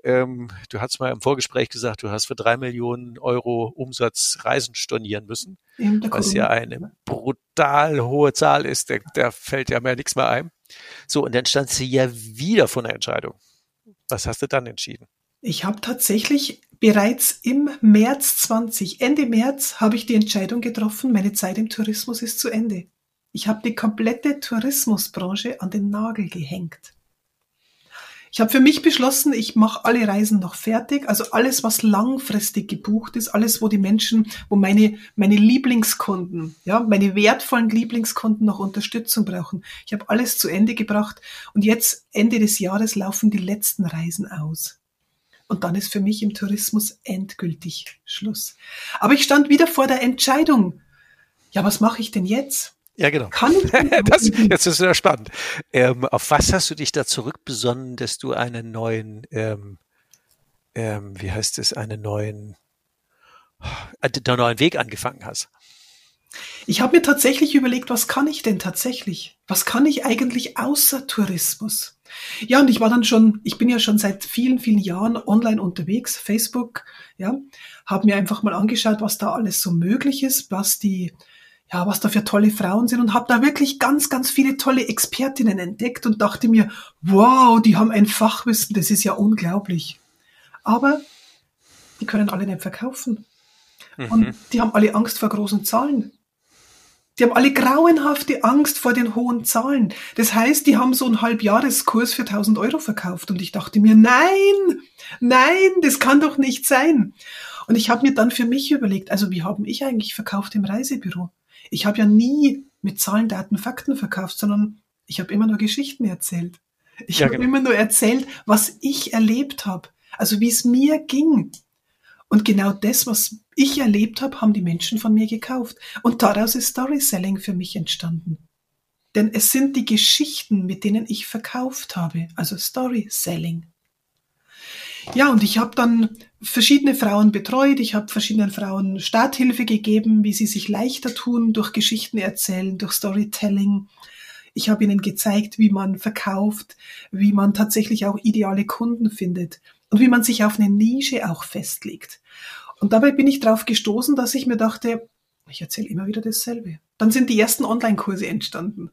ähm, du hast mal im Vorgespräch gesagt, du hast für drei Millionen Euro Umsatz Reisen stornieren müssen, was ja eine brutal hohe Zahl ist. Da, da fällt ja mehr nichts mehr ein. So, und dann stand sie ja wieder vor einer Entscheidung. Was hast du dann entschieden? Ich habe tatsächlich bereits im März 20, Ende März, habe ich die Entscheidung getroffen, meine Zeit im Tourismus ist zu Ende. Ich habe die komplette Tourismusbranche an den Nagel gehängt. Ich habe für mich beschlossen, ich mache alle Reisen noch fertig, also alles, was langfristig gebucht ist, alles, wo die Menschen, wo meine meine Lieblingskunden, ja, meine wertvollen Lieblingskunden noch Unterstützung brauchen. Ich habe alles zu Ende gebracht und jetzt Ende des Jahres laufen die letzten Reisen aus. Und dann ist für mich im Tourismus endgültig Schluss. Aber ich stand wieder vor der Entscheidung. Ja, was mache ich denn jetzt? Ja, genau. Kann das, jetzt ist ja spannend. Ähm, auf was hast du dich da zurückbesonnen, dass du einen neuen, ähm, ähm, wie heißt es, einen neuen, einen neuen Weg angefangen hast? Ich habe mir tatsächlich überlegt, was kann ich denn tatsächlich? Was kann ich eigentlich außer Tourismus? Ja, und ich war dann schon, ich bin ja schon seit vielen, vielen Jahren online unterwegs, Facebook, ja, habe mir einfach mal angeschaut, was da alles so möglich ist, was die ja, was da für tolle Frauen sind und habe da wirklich ganz, ganz viele tolle Expertinnen entdeckt und dachte mir, wow, die haben ein Fachwissen, das ist ja unglaublich. Aber die können alle nicht verkaufen. Mhm. Und die haben alle Angst vor großen Zahlen. Die haben alle grauenhafte Angst vor den hohen Zahlen. Das heißt, die haben so einen Halbjahreskurs für 1000 Euro verkauft. Und ich dachte mir, nein, nein, das kann doch nicht sein. Und ich habe mir dann für mich überlegt, also wie haben ich eigentlich verkauft im Reisebüro? Ich habe ja nie mit Zahlen, Daten, Fakten verkauft, sondern ich habe immer nur Geschichten erzählt. Ich ja, habe genau. immer nur erzählt, was ich erlebt habe. Also wie es mir ging. Und genau das, was ich erlebt habe, haben die Menschen von mir gekauft. Und daraus ist Storyselling für mich entstanden. Denn es sind die Geschichten, mit denen ich verkauft habe, also Storyselling. Ja, und ich habe dann verschiedene Frauen betreut, ich habe verschiedenen Frauen Starthilfe gegeben, wie sie sich leichter tun durch Geschichten erzählen, durch Storytelling. Ich habe ihnen gezeigt, wie man verkauft, wie man tatsächlich auch ideale Kunden findet und wie man sich auf eine Nische auch festlegt. Und dabei bin ich darauf gestoßen, dass ich mir dachte, ich erzähle immer wieder dasselbe. Dann sind die ersten Online-Kurse entstanden.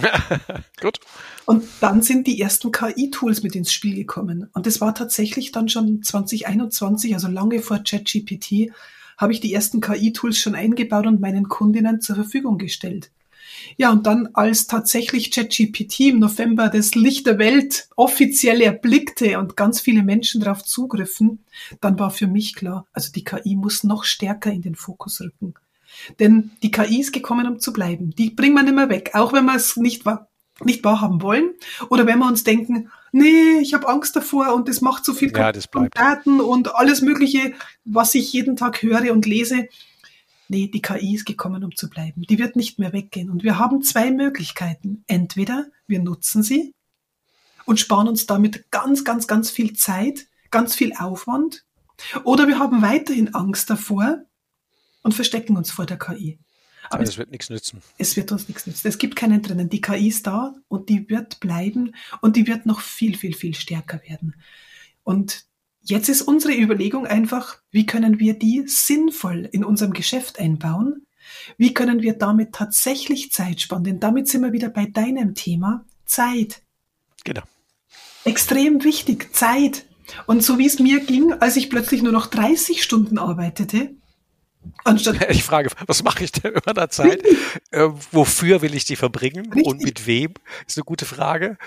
Gut. Und dann sind die ersten KI-Tools mit ins Spiel gekommen. Und das war tatsächlich dann schon 2021, also lange vor ChatGPT, habe ich die ersten KI-Tools schon eingebaut und meinen Kundinnen zur Verfügung gestellt. Ja, und dann als tatsächlich ChatGPT im November das Licht der Welt offiziell erblickte und ganz viele Menschen darauf zugriffen, dann war für mich klar, also die KI muss noch stärker in den Fokus rücken. Denn die KI ist gekommen, um zu bleiben. Die bringen wir nicht mehr weg, auch wenn wir es nicht, wahr, nicht wahrhaben wollen oder wenn wir uns denken, nee, ich habe Angst davor und das macht so viel ja, Daten und alles Mögliche, was ich jeden Tag höre und lese. Nee, die KI ist gekommen, um zu bleiben. Die wird nicht mehr weggehen. Und wir haben zwei Möglichkeiten. Entweder wir nutzen sie und sparen uns damit ganz, ganz, ganz viel Zeit, ganz viel Aufwand. Oder wir haben weiterhin Angst davor und verstecken uns vor der KI. Aber es wird nichts nützen. Es wird uns nichts nützen. Es gibt keinen drinnen. Die KI ist da und die wird bleiben und die wird noch viel, viel, viel stärker werden. Und Jetzt ist unsere Überlegung einfach, wie können wir die sinnvoll in unserem Geschäft einbauen? Wie können wir damit tatsächlich Zeit sparen? Denn damit sind wir wieder bei deinem Thema Zeit. Genau. Extrem wichtig, Zeit. Und so wie es mir ging, als ich plötzlich nur noch 30 Stunden arbeitete, Anstatt ich frage, was mache ich denn über der Zeit? Äh, wofür will ich die verbringen Richtig. und mit wem? Ist eine gute Frage.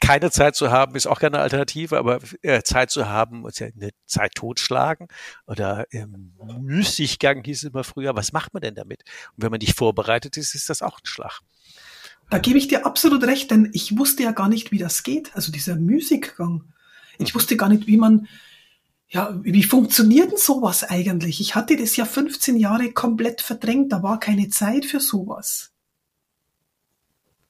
Keine Zeit zu haben ist auch keine Alternative, aber äh, Zeit zu haben ist ja eine Zeit totschlagen oder ähm, Müßiggang hieß es immer früher. Was macht man denn damit? Und wenn man nicht vorbereitet ist, ist das auch ein Schlag. Da gebe ich dir absolut recht, denn ich wusste ja gar nicht, wie das geht. Also dieser Musikgang. Ich hm. wusste gar nicht, wie man ja, wie funktioniert denn sowas eigentlich? Ich hatte das ja 15 Jahre komplett verdrängt, da war keine Zeit für sowas.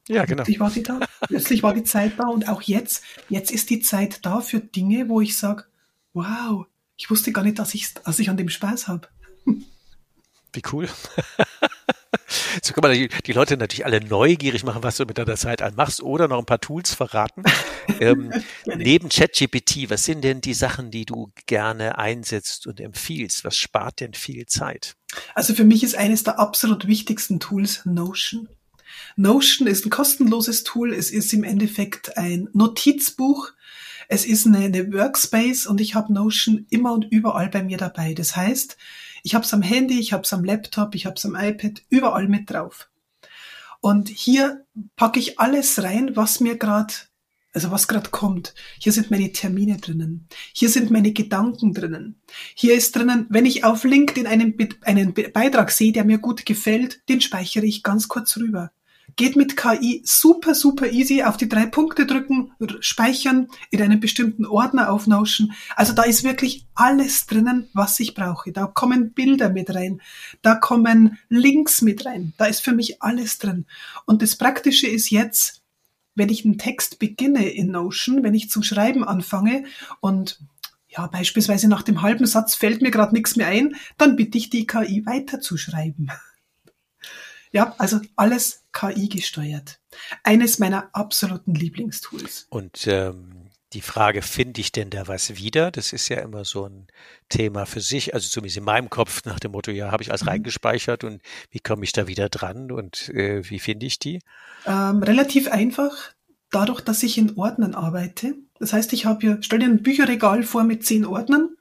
Ja, genau. Plötzlich war die da. Plötzlich war die Zeit da und auch jetzt, jetzt ist die Zeit da für Dinge, wo ich sage, wow, ich wusste gar nicht, dass ich, dass ich an dem Spaß habe. Wie cool. So kann man die, die, Leute natürlich alle neugierig machen, was du mit deiner Zeit an machst oder noch ein paar Tools verraten. ähm, neben ChatGPT, was sind denn die Sachen, die du gerne einsetzt und empfiehlst? Was spart denn viel Zeit? Also für mich ist eines der absolut wichtigsten Tools Notion. Notion ist ein kostenloses Tool. Es ist im Endeffekt ein Notizbuch. Es ist eine, eine Workspace und ich habe Notion immer und überall bei mir dabei. Das heißt, ich habe es am Handy, ich habe es am Laptop, ich habe es am iPad, überall mit drauf. Und hier packe ich alles rein, was mir gerade, also was gerade kommt. Hier sind meine Termine drinnen. Hier sind meine Gedanken drinnen. Hier ist drinnen, wenn ich auf LinkedIn einen, einen Beitrag sehe, der mir gut gefällt, den speichere ich ganz kurz rüber. Geht mit KI super, super easy auf die drei Punkte drücken, speichern, in einen bestimmten Ordner auf Notion. Also da ist wirklich alles drinnen, was ich brauche. Da kommen Bilder mit rein, da kommen Links mit rein. Da ist für mich alles drin. Und das Praktische ist jetzt, wenn ich einen Text beginne in Notion, wenn ich zum Schreiben anfange und ja, beispielsweise nach dem halben Satz fällt mir gerade nichts mehr ein, dann bitte ich die KI weiterzuschreiben. Ja, also alles KI gesteuert. Eines meiner absoluten Lieblingstools. Und ähm, die Frage, finde ich denn da was wieder? Das ist ja immer so ein Thema für sich, also zumindest in meinem Kopf nach dem Motto, ja, habe ich alles mhm. reingespeichert und wie komme ich da wieder dran und äh, wie finde ich die? Ähm, relativ einfach, dadurch, dass ich in Ordnern arbeite. Das heißt, ich habe hier, stell dir ein Bücherregal vor mit zehn Ordnern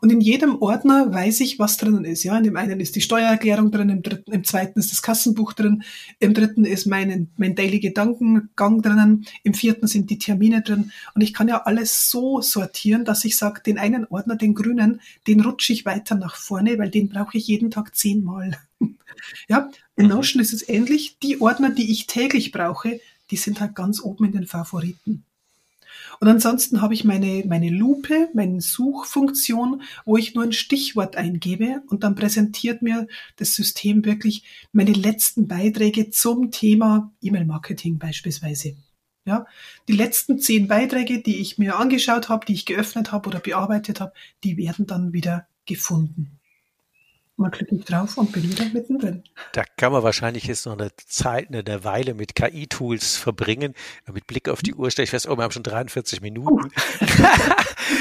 und in jedem Ordner weiß ich, was drinnen ist. Ja, in dem einen ist die Steuererklärung drin, im dritten, im zweiten ist das Kassenbuch drin, im dritten ist mein, mein Daily Gedankengang drinnen, im vierten sind die Termine drin. Und ich kann ja alles so sortieren, dass ich sage, den einen Ordner, den grünen, den rutsche ich weiter nach vorne, weil den brauche ich jeden Tag zehnmal. ja, in mhm. Notion ist es ähnlich. Die Ordner, die ich täglich brauche, die sind halt ganz oben in den Favoriten. Und ansonsten habe ich meine, meine Lupe, meine Suchfunktion, wo ich nur ein Stichwort eingebe und dann präsentiert mir das System wirklich meine letzten Beiträge zum Thema E-Mail-Marketing beispielsweise. Ja, die letzten zehn Beiträge, die ich mir angeschaut habe, die ich geöffnet habe oder bearbeitet habe, die werden dann wieder gefunden. Mal klicke ich drauf und bin wieder mittendrin. Da kann man wahrscheinlich jetzt noch eine Zeit, eine Weile mit KI-Tools verbringen. Mit Blick auf die Uhr stelle ich fest, oh, wir haben schon 43 Minuten.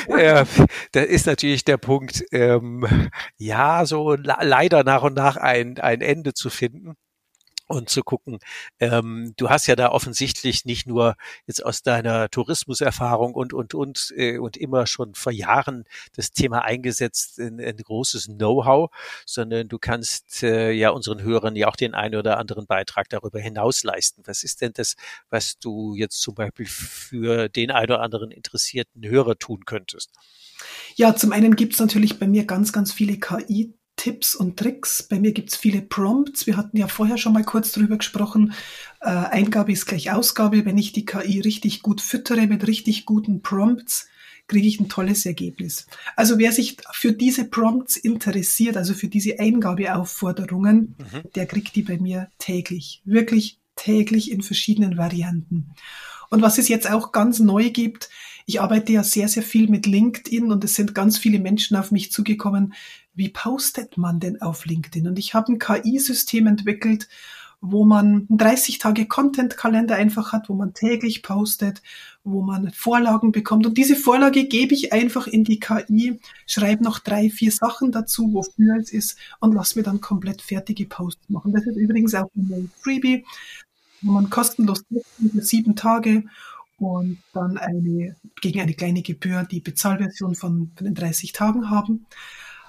Oh. äh, da ist natürlich der Punkt, ähm, ja, so leider nach und nach ein, ein Ende zu finden und zu gucken, ähm, du hast ja da offensichtlich nicht nur jetzt aus deiner Tourismuserfahrung und und und äh, und immer schon vor Jahren das Thema eingesetzt, ein, ein großes Know-how, sondern du kannst äh, ja unseren Hörern ja auch den einen oder anderen Beitrag darüber hinaus leisten. Was ist denn das, was du jetzt zum Beispiel für den einen oder anderen interessierten Hörer tun könntest? Ja, zum einen gibt's natürlich bei mir ganz, ganz viele KI Tipps und Tricks. Bei mir gibt's viele Prompts. Wir hatten ja vorher schon mal kurz drüber gesprochen. Äh, Eingabe ist gleich Ausgabe. Wenn ich die KI richtig gut füttere mit richtig guten Prompts, kriege ich ein tolles Ergebnis. Also wer sich für diese Prompts interessiert, also für diese Eingabeaufforderungen, mhm. der kriegt die bei mir täglich. Wirklich täglich in verschiedenen Varianten. Und was es jetzt auch ganz neu gibt, ich arbeite ja sehr, sehr viel mit LinkedIn und es sind ganz viele Menschen auf mich zugekommen, wie postet man denn auf LinkedIn? Und ich habe ein KI-System entwickelt, wo man einen 30 Tage Content-Kalender einfach hat, wo man täglich postet, wo man Vorlagen bekommt. Und diese Vorlage gebe ich einfach in die KI, schreibe noch drei, vier Sachen dazu, wofür es ist und lass mir dann komplett fertige Posts machen. Das ist übrigens auch ein Freebie, wo man kostenlos für sieben Tage und dann eine, gegen eine kleine Gebühr die Bezahlversion von, von den 30 Tagen haben.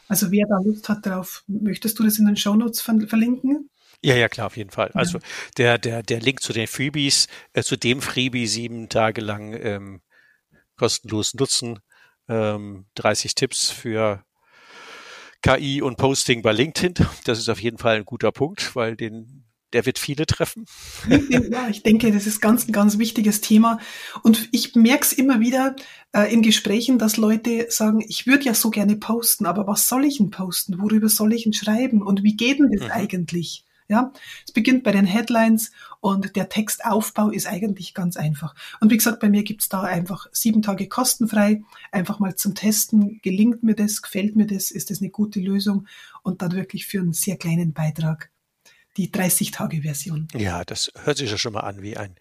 Also wer da Lust hat drauf, möchtest du das in den Shownotes ver verlinken? Ja, ja, klar, auf jeden Fall. Ja. Also der, der, der Link zu den Freebies, äh, zu dem Freebie sieben Tage lang ähm, kostenlos nutzen, ähm, 30 Tipps für KI und Posting bei LinkedIn. Das ist auf jeden Fall ein guter Punkt, weil den der wird viele treffen. Ja, ich denke, das ist ganz, ein ganz wichtiges Thema. Und ich merke es immer wieder äh, in Gesprächen, dass Leute sagen, ich würde ja so gerne posten, aber was soll ich denn posten? Worüber soll ich denn schreiben? Und wie geht denn das mhm. eigentlich? Ja, es beginnt bei den Headlines und der Textaufbau ist eigentlich ganz einfach. Und wie gesagt, bei mir gibt's da einfach sieben Tage kostenfrei, einfach mal zum Testen. Gelingt mir das? Gefällt mir das? Ist das eine gute Lösung? Und dann wirklich für einen sehr kleinen Beitrag die 30-Tage-Version. Ja, das hört sich ja schon mal an wie ein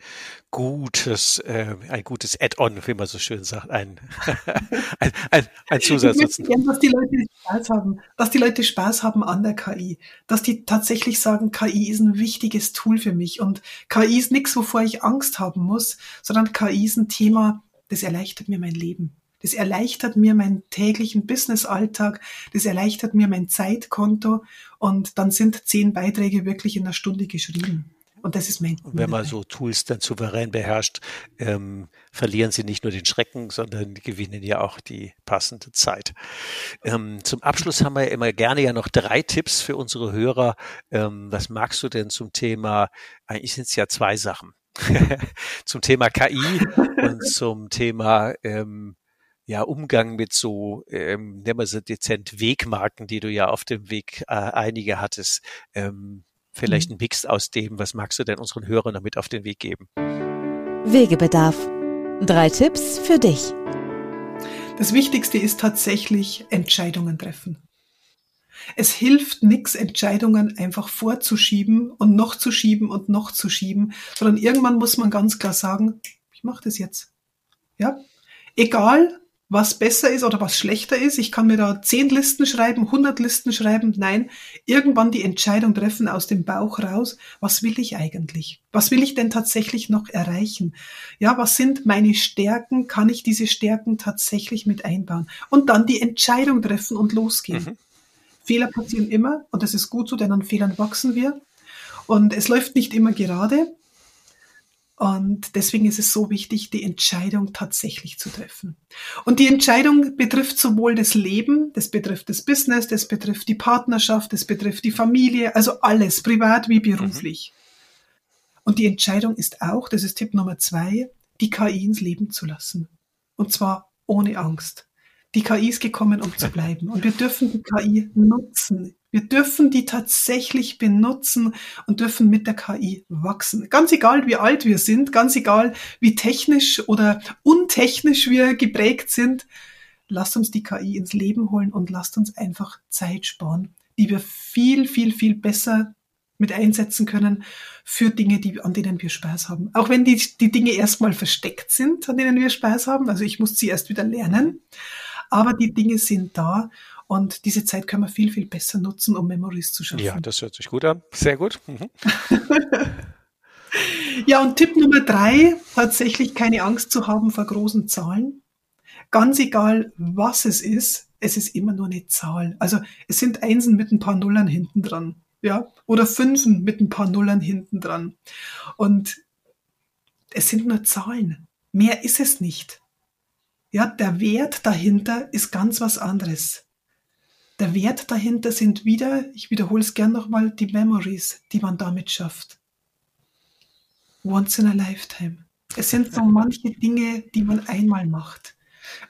gutes, äh, ein gutes Add-on, wie man so schön sagt, ein, ein, ein, ein Zusatznutzen. Ich gern, dass die Leute Spaß haben, dass die Leute Spaß haben an der KI, dass die tatsächlich sagen, KI ist ein wichtiges Tool für mich und KI ist nichts, wovor ich Angst haben muss, sondern KI ist ein Thema, das erleichtert mir mein Leben. Das erleichtert mir meinen täglichen Business-Alltag. Das erleichtert mir mein Zeitkonto. Und dann sind zehn Beiträge wirklich in einer Stunde geschrieben. Und das ist mein Und wenn man so Tools dann souverän beherrscht, ähm, verlieren sie nicht nur den Schrecken, sondern gewinnen ja auch die passende Zeit. Ähm, zum Abschluss haben wir immer gerne ja noch drei Tipps für unsere Hörer. Ähm, was magst du denn zum Thema, eigentlich sind es ja zwei Sachen. zum Thema KI und zum Thema ähm, ja, Umgang mit so, ähm, nennen wir sie dezent Wegmarken, die du ja auf dem Weg äh, einige hattest. Ähm, vielleicht mhm. ein Mix aus dem, was magst du denn unseren Hörern damit auf den Weg geben? Wegebedarf. Drei Tipps für dich. Das Wichtigste ist tatsächlich Entscheidungen treffen. Es hilft nichts, Entscheidungen einfach vorzuschieben und noch zu schieben und noch zu schieben, sondern irgendwann muss man ganz klar sagen, ich mache das jetzt. Ja, Egal, was besser ist oder was schlechter ist. Ich kann mir da zehn Listen schreiben, hundert Listen schreiben. Nein, irgendwann die Entscheidung treffen aus dem Bauch raus. Was will ich eigentlich? Was will ich denn tatsächlich noch erreichen? Ja, was sind meine Stärken? Kann ich diese Stärken tatsächlich mit einbauen? Und dann die Entscheidung treffen und losgehen. Mhm. Fehler passieren immer und das ist gut so, denn an Fehlern wachsen wir. Und es läuft nicht immer gerade. Und deswegen ist es so wichtig, die Entscheidung tatsächlich zu treffen. Und die Entscheidung betrifft sowohl das Leben, das betrifft das Business, das betrifft die Partnerschaft, das betrifft die Familie, also alles, privat wie beruflich. Mhm. Und die Entscheidung ist auch, das ist Tipp Nummer zwei, die KI ins Leben zu lassen. Und zwar ohne Angst. Die KI ist gekommen, um zu bleiben. Und wir dürfen die KI nutzen. Wir dürfen die tatsächlich benutzen und dürfen mit der KI wachsen. Ganz egal, wie alt wir sind, ganz egal, wie technisch oder untechnisch wir geprägt sind. Lasst uns die KI ins Leben holen und lasst uns einfach Zeit sparen, die wir viel, viel, viel besser mit einsetzen können für Dinge, die, an denen wir Spaß haben. Auch wenn die, die Dinge erstmal versteckt sind, an denen wir Spaß haben. Also ich muss sie erst wieder lernen. Aber die Dinge sind da und diese Zeit können wir viel, viel besser nutzen, um Memories zu schaffen. Ja, das hört sich gut an. Sehr gut. Mhm. ja, und Tipp Nummer drei, tatsächlich keine Angst zu haben vor großen Zahlen. Ganz egal, was es ist, es ist immer nur eine Zahl. Also es sind Einsen mit ein paar Nullern hinten dran. Ja, oder Fünfen mit ein paar Nullern hinten dran. Und es sind nur Zahlen. Mehr ist es nicht. Ja, der Wert dahinter ist ganz was anderes der Wert dahinter sind wieder, ich wiederhole es gern nochmal, die Memories, die man damit schafft. Once in a lifetime. Es sind so manche Dinge, die man einmal macht.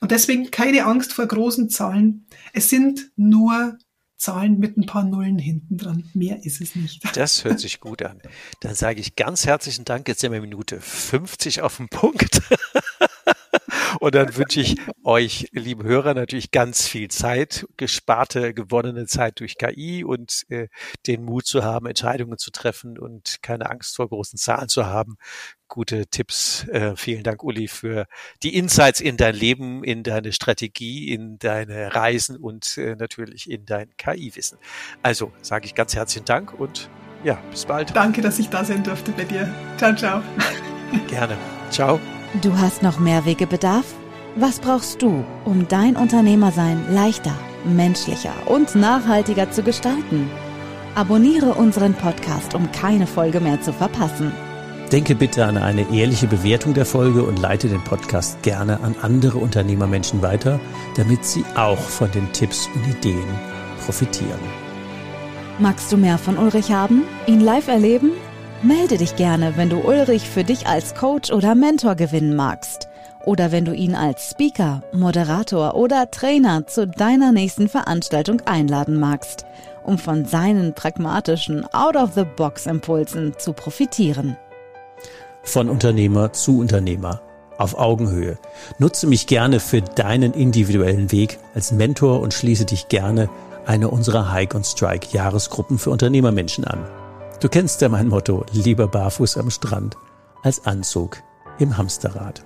Und deswegen keine Angst vor großen Zahlen. Es sind nur Zahlen mit ein paar Nullen hinten dran. Mehr ist es nicht. Das hört sich gut an. Dann sage ich ganz herzlichen Dank. Jetzt sind wir Minute 50 auf dem Punkt. Und dann wünsche ich euch, liebe Hörer, natürlich ganz viel Zeit, gesparte, gewonnene Zeit durch KI und äh, den Mut zu haben, Entscheidungen zu treffen und keine Angst vor großen Zahlen zu haben. Gute Tipps. Äh, vielen Dank, Uli, für die Insights in dein Leben, in deine Strategie, in deine Reisen und äh, natürlich in dein KI-Wissen. Also sage ich ganz herzlichen Dank und ja, bis bald. Danke, dass ich da sein durfte bei dir. Ciao, ciao. Gerne. Ciao. Du hast noch mehr Wegebedarf? Was brauchst du, um dein Unternehmersein leichter, menschlicher und nachhaltiger zu gestalten? Abonniere unseren Podcast, um keine Folge mehr zu verpassen. Denke bitte an eine ehrliche Bewertung der Folge und leite den Podcast gerne an andere Unternehmermenschen weiter, damit sie auch von den Tipps und Ideen profitieren. Magst du mehr von Ulrich haben? Ihn live erleben? Melde dich gerne, wenn du Ulrich für dich als Coach oder Mentor gewinnen magst. Oder wenn du ihn als Speaker, Moderator oder Trainer zu deiner nächsten Veranstaltung einladen magst, um von seinen pragmatischen Out-of-the-Box-Impulsen zu profitieren. Von Unternehmer zu Unternehmer. Auf Augenhöhe. Nutze mich gerne für deinen individuellen Weg als Mentor und schließe dich gerne eine unserer Hike und Strike Jahresgruppen für Unternehmermenschen an. Du kennst ja mein Motto, lieber barfuß am Strand als Anzug im Hamsterrad.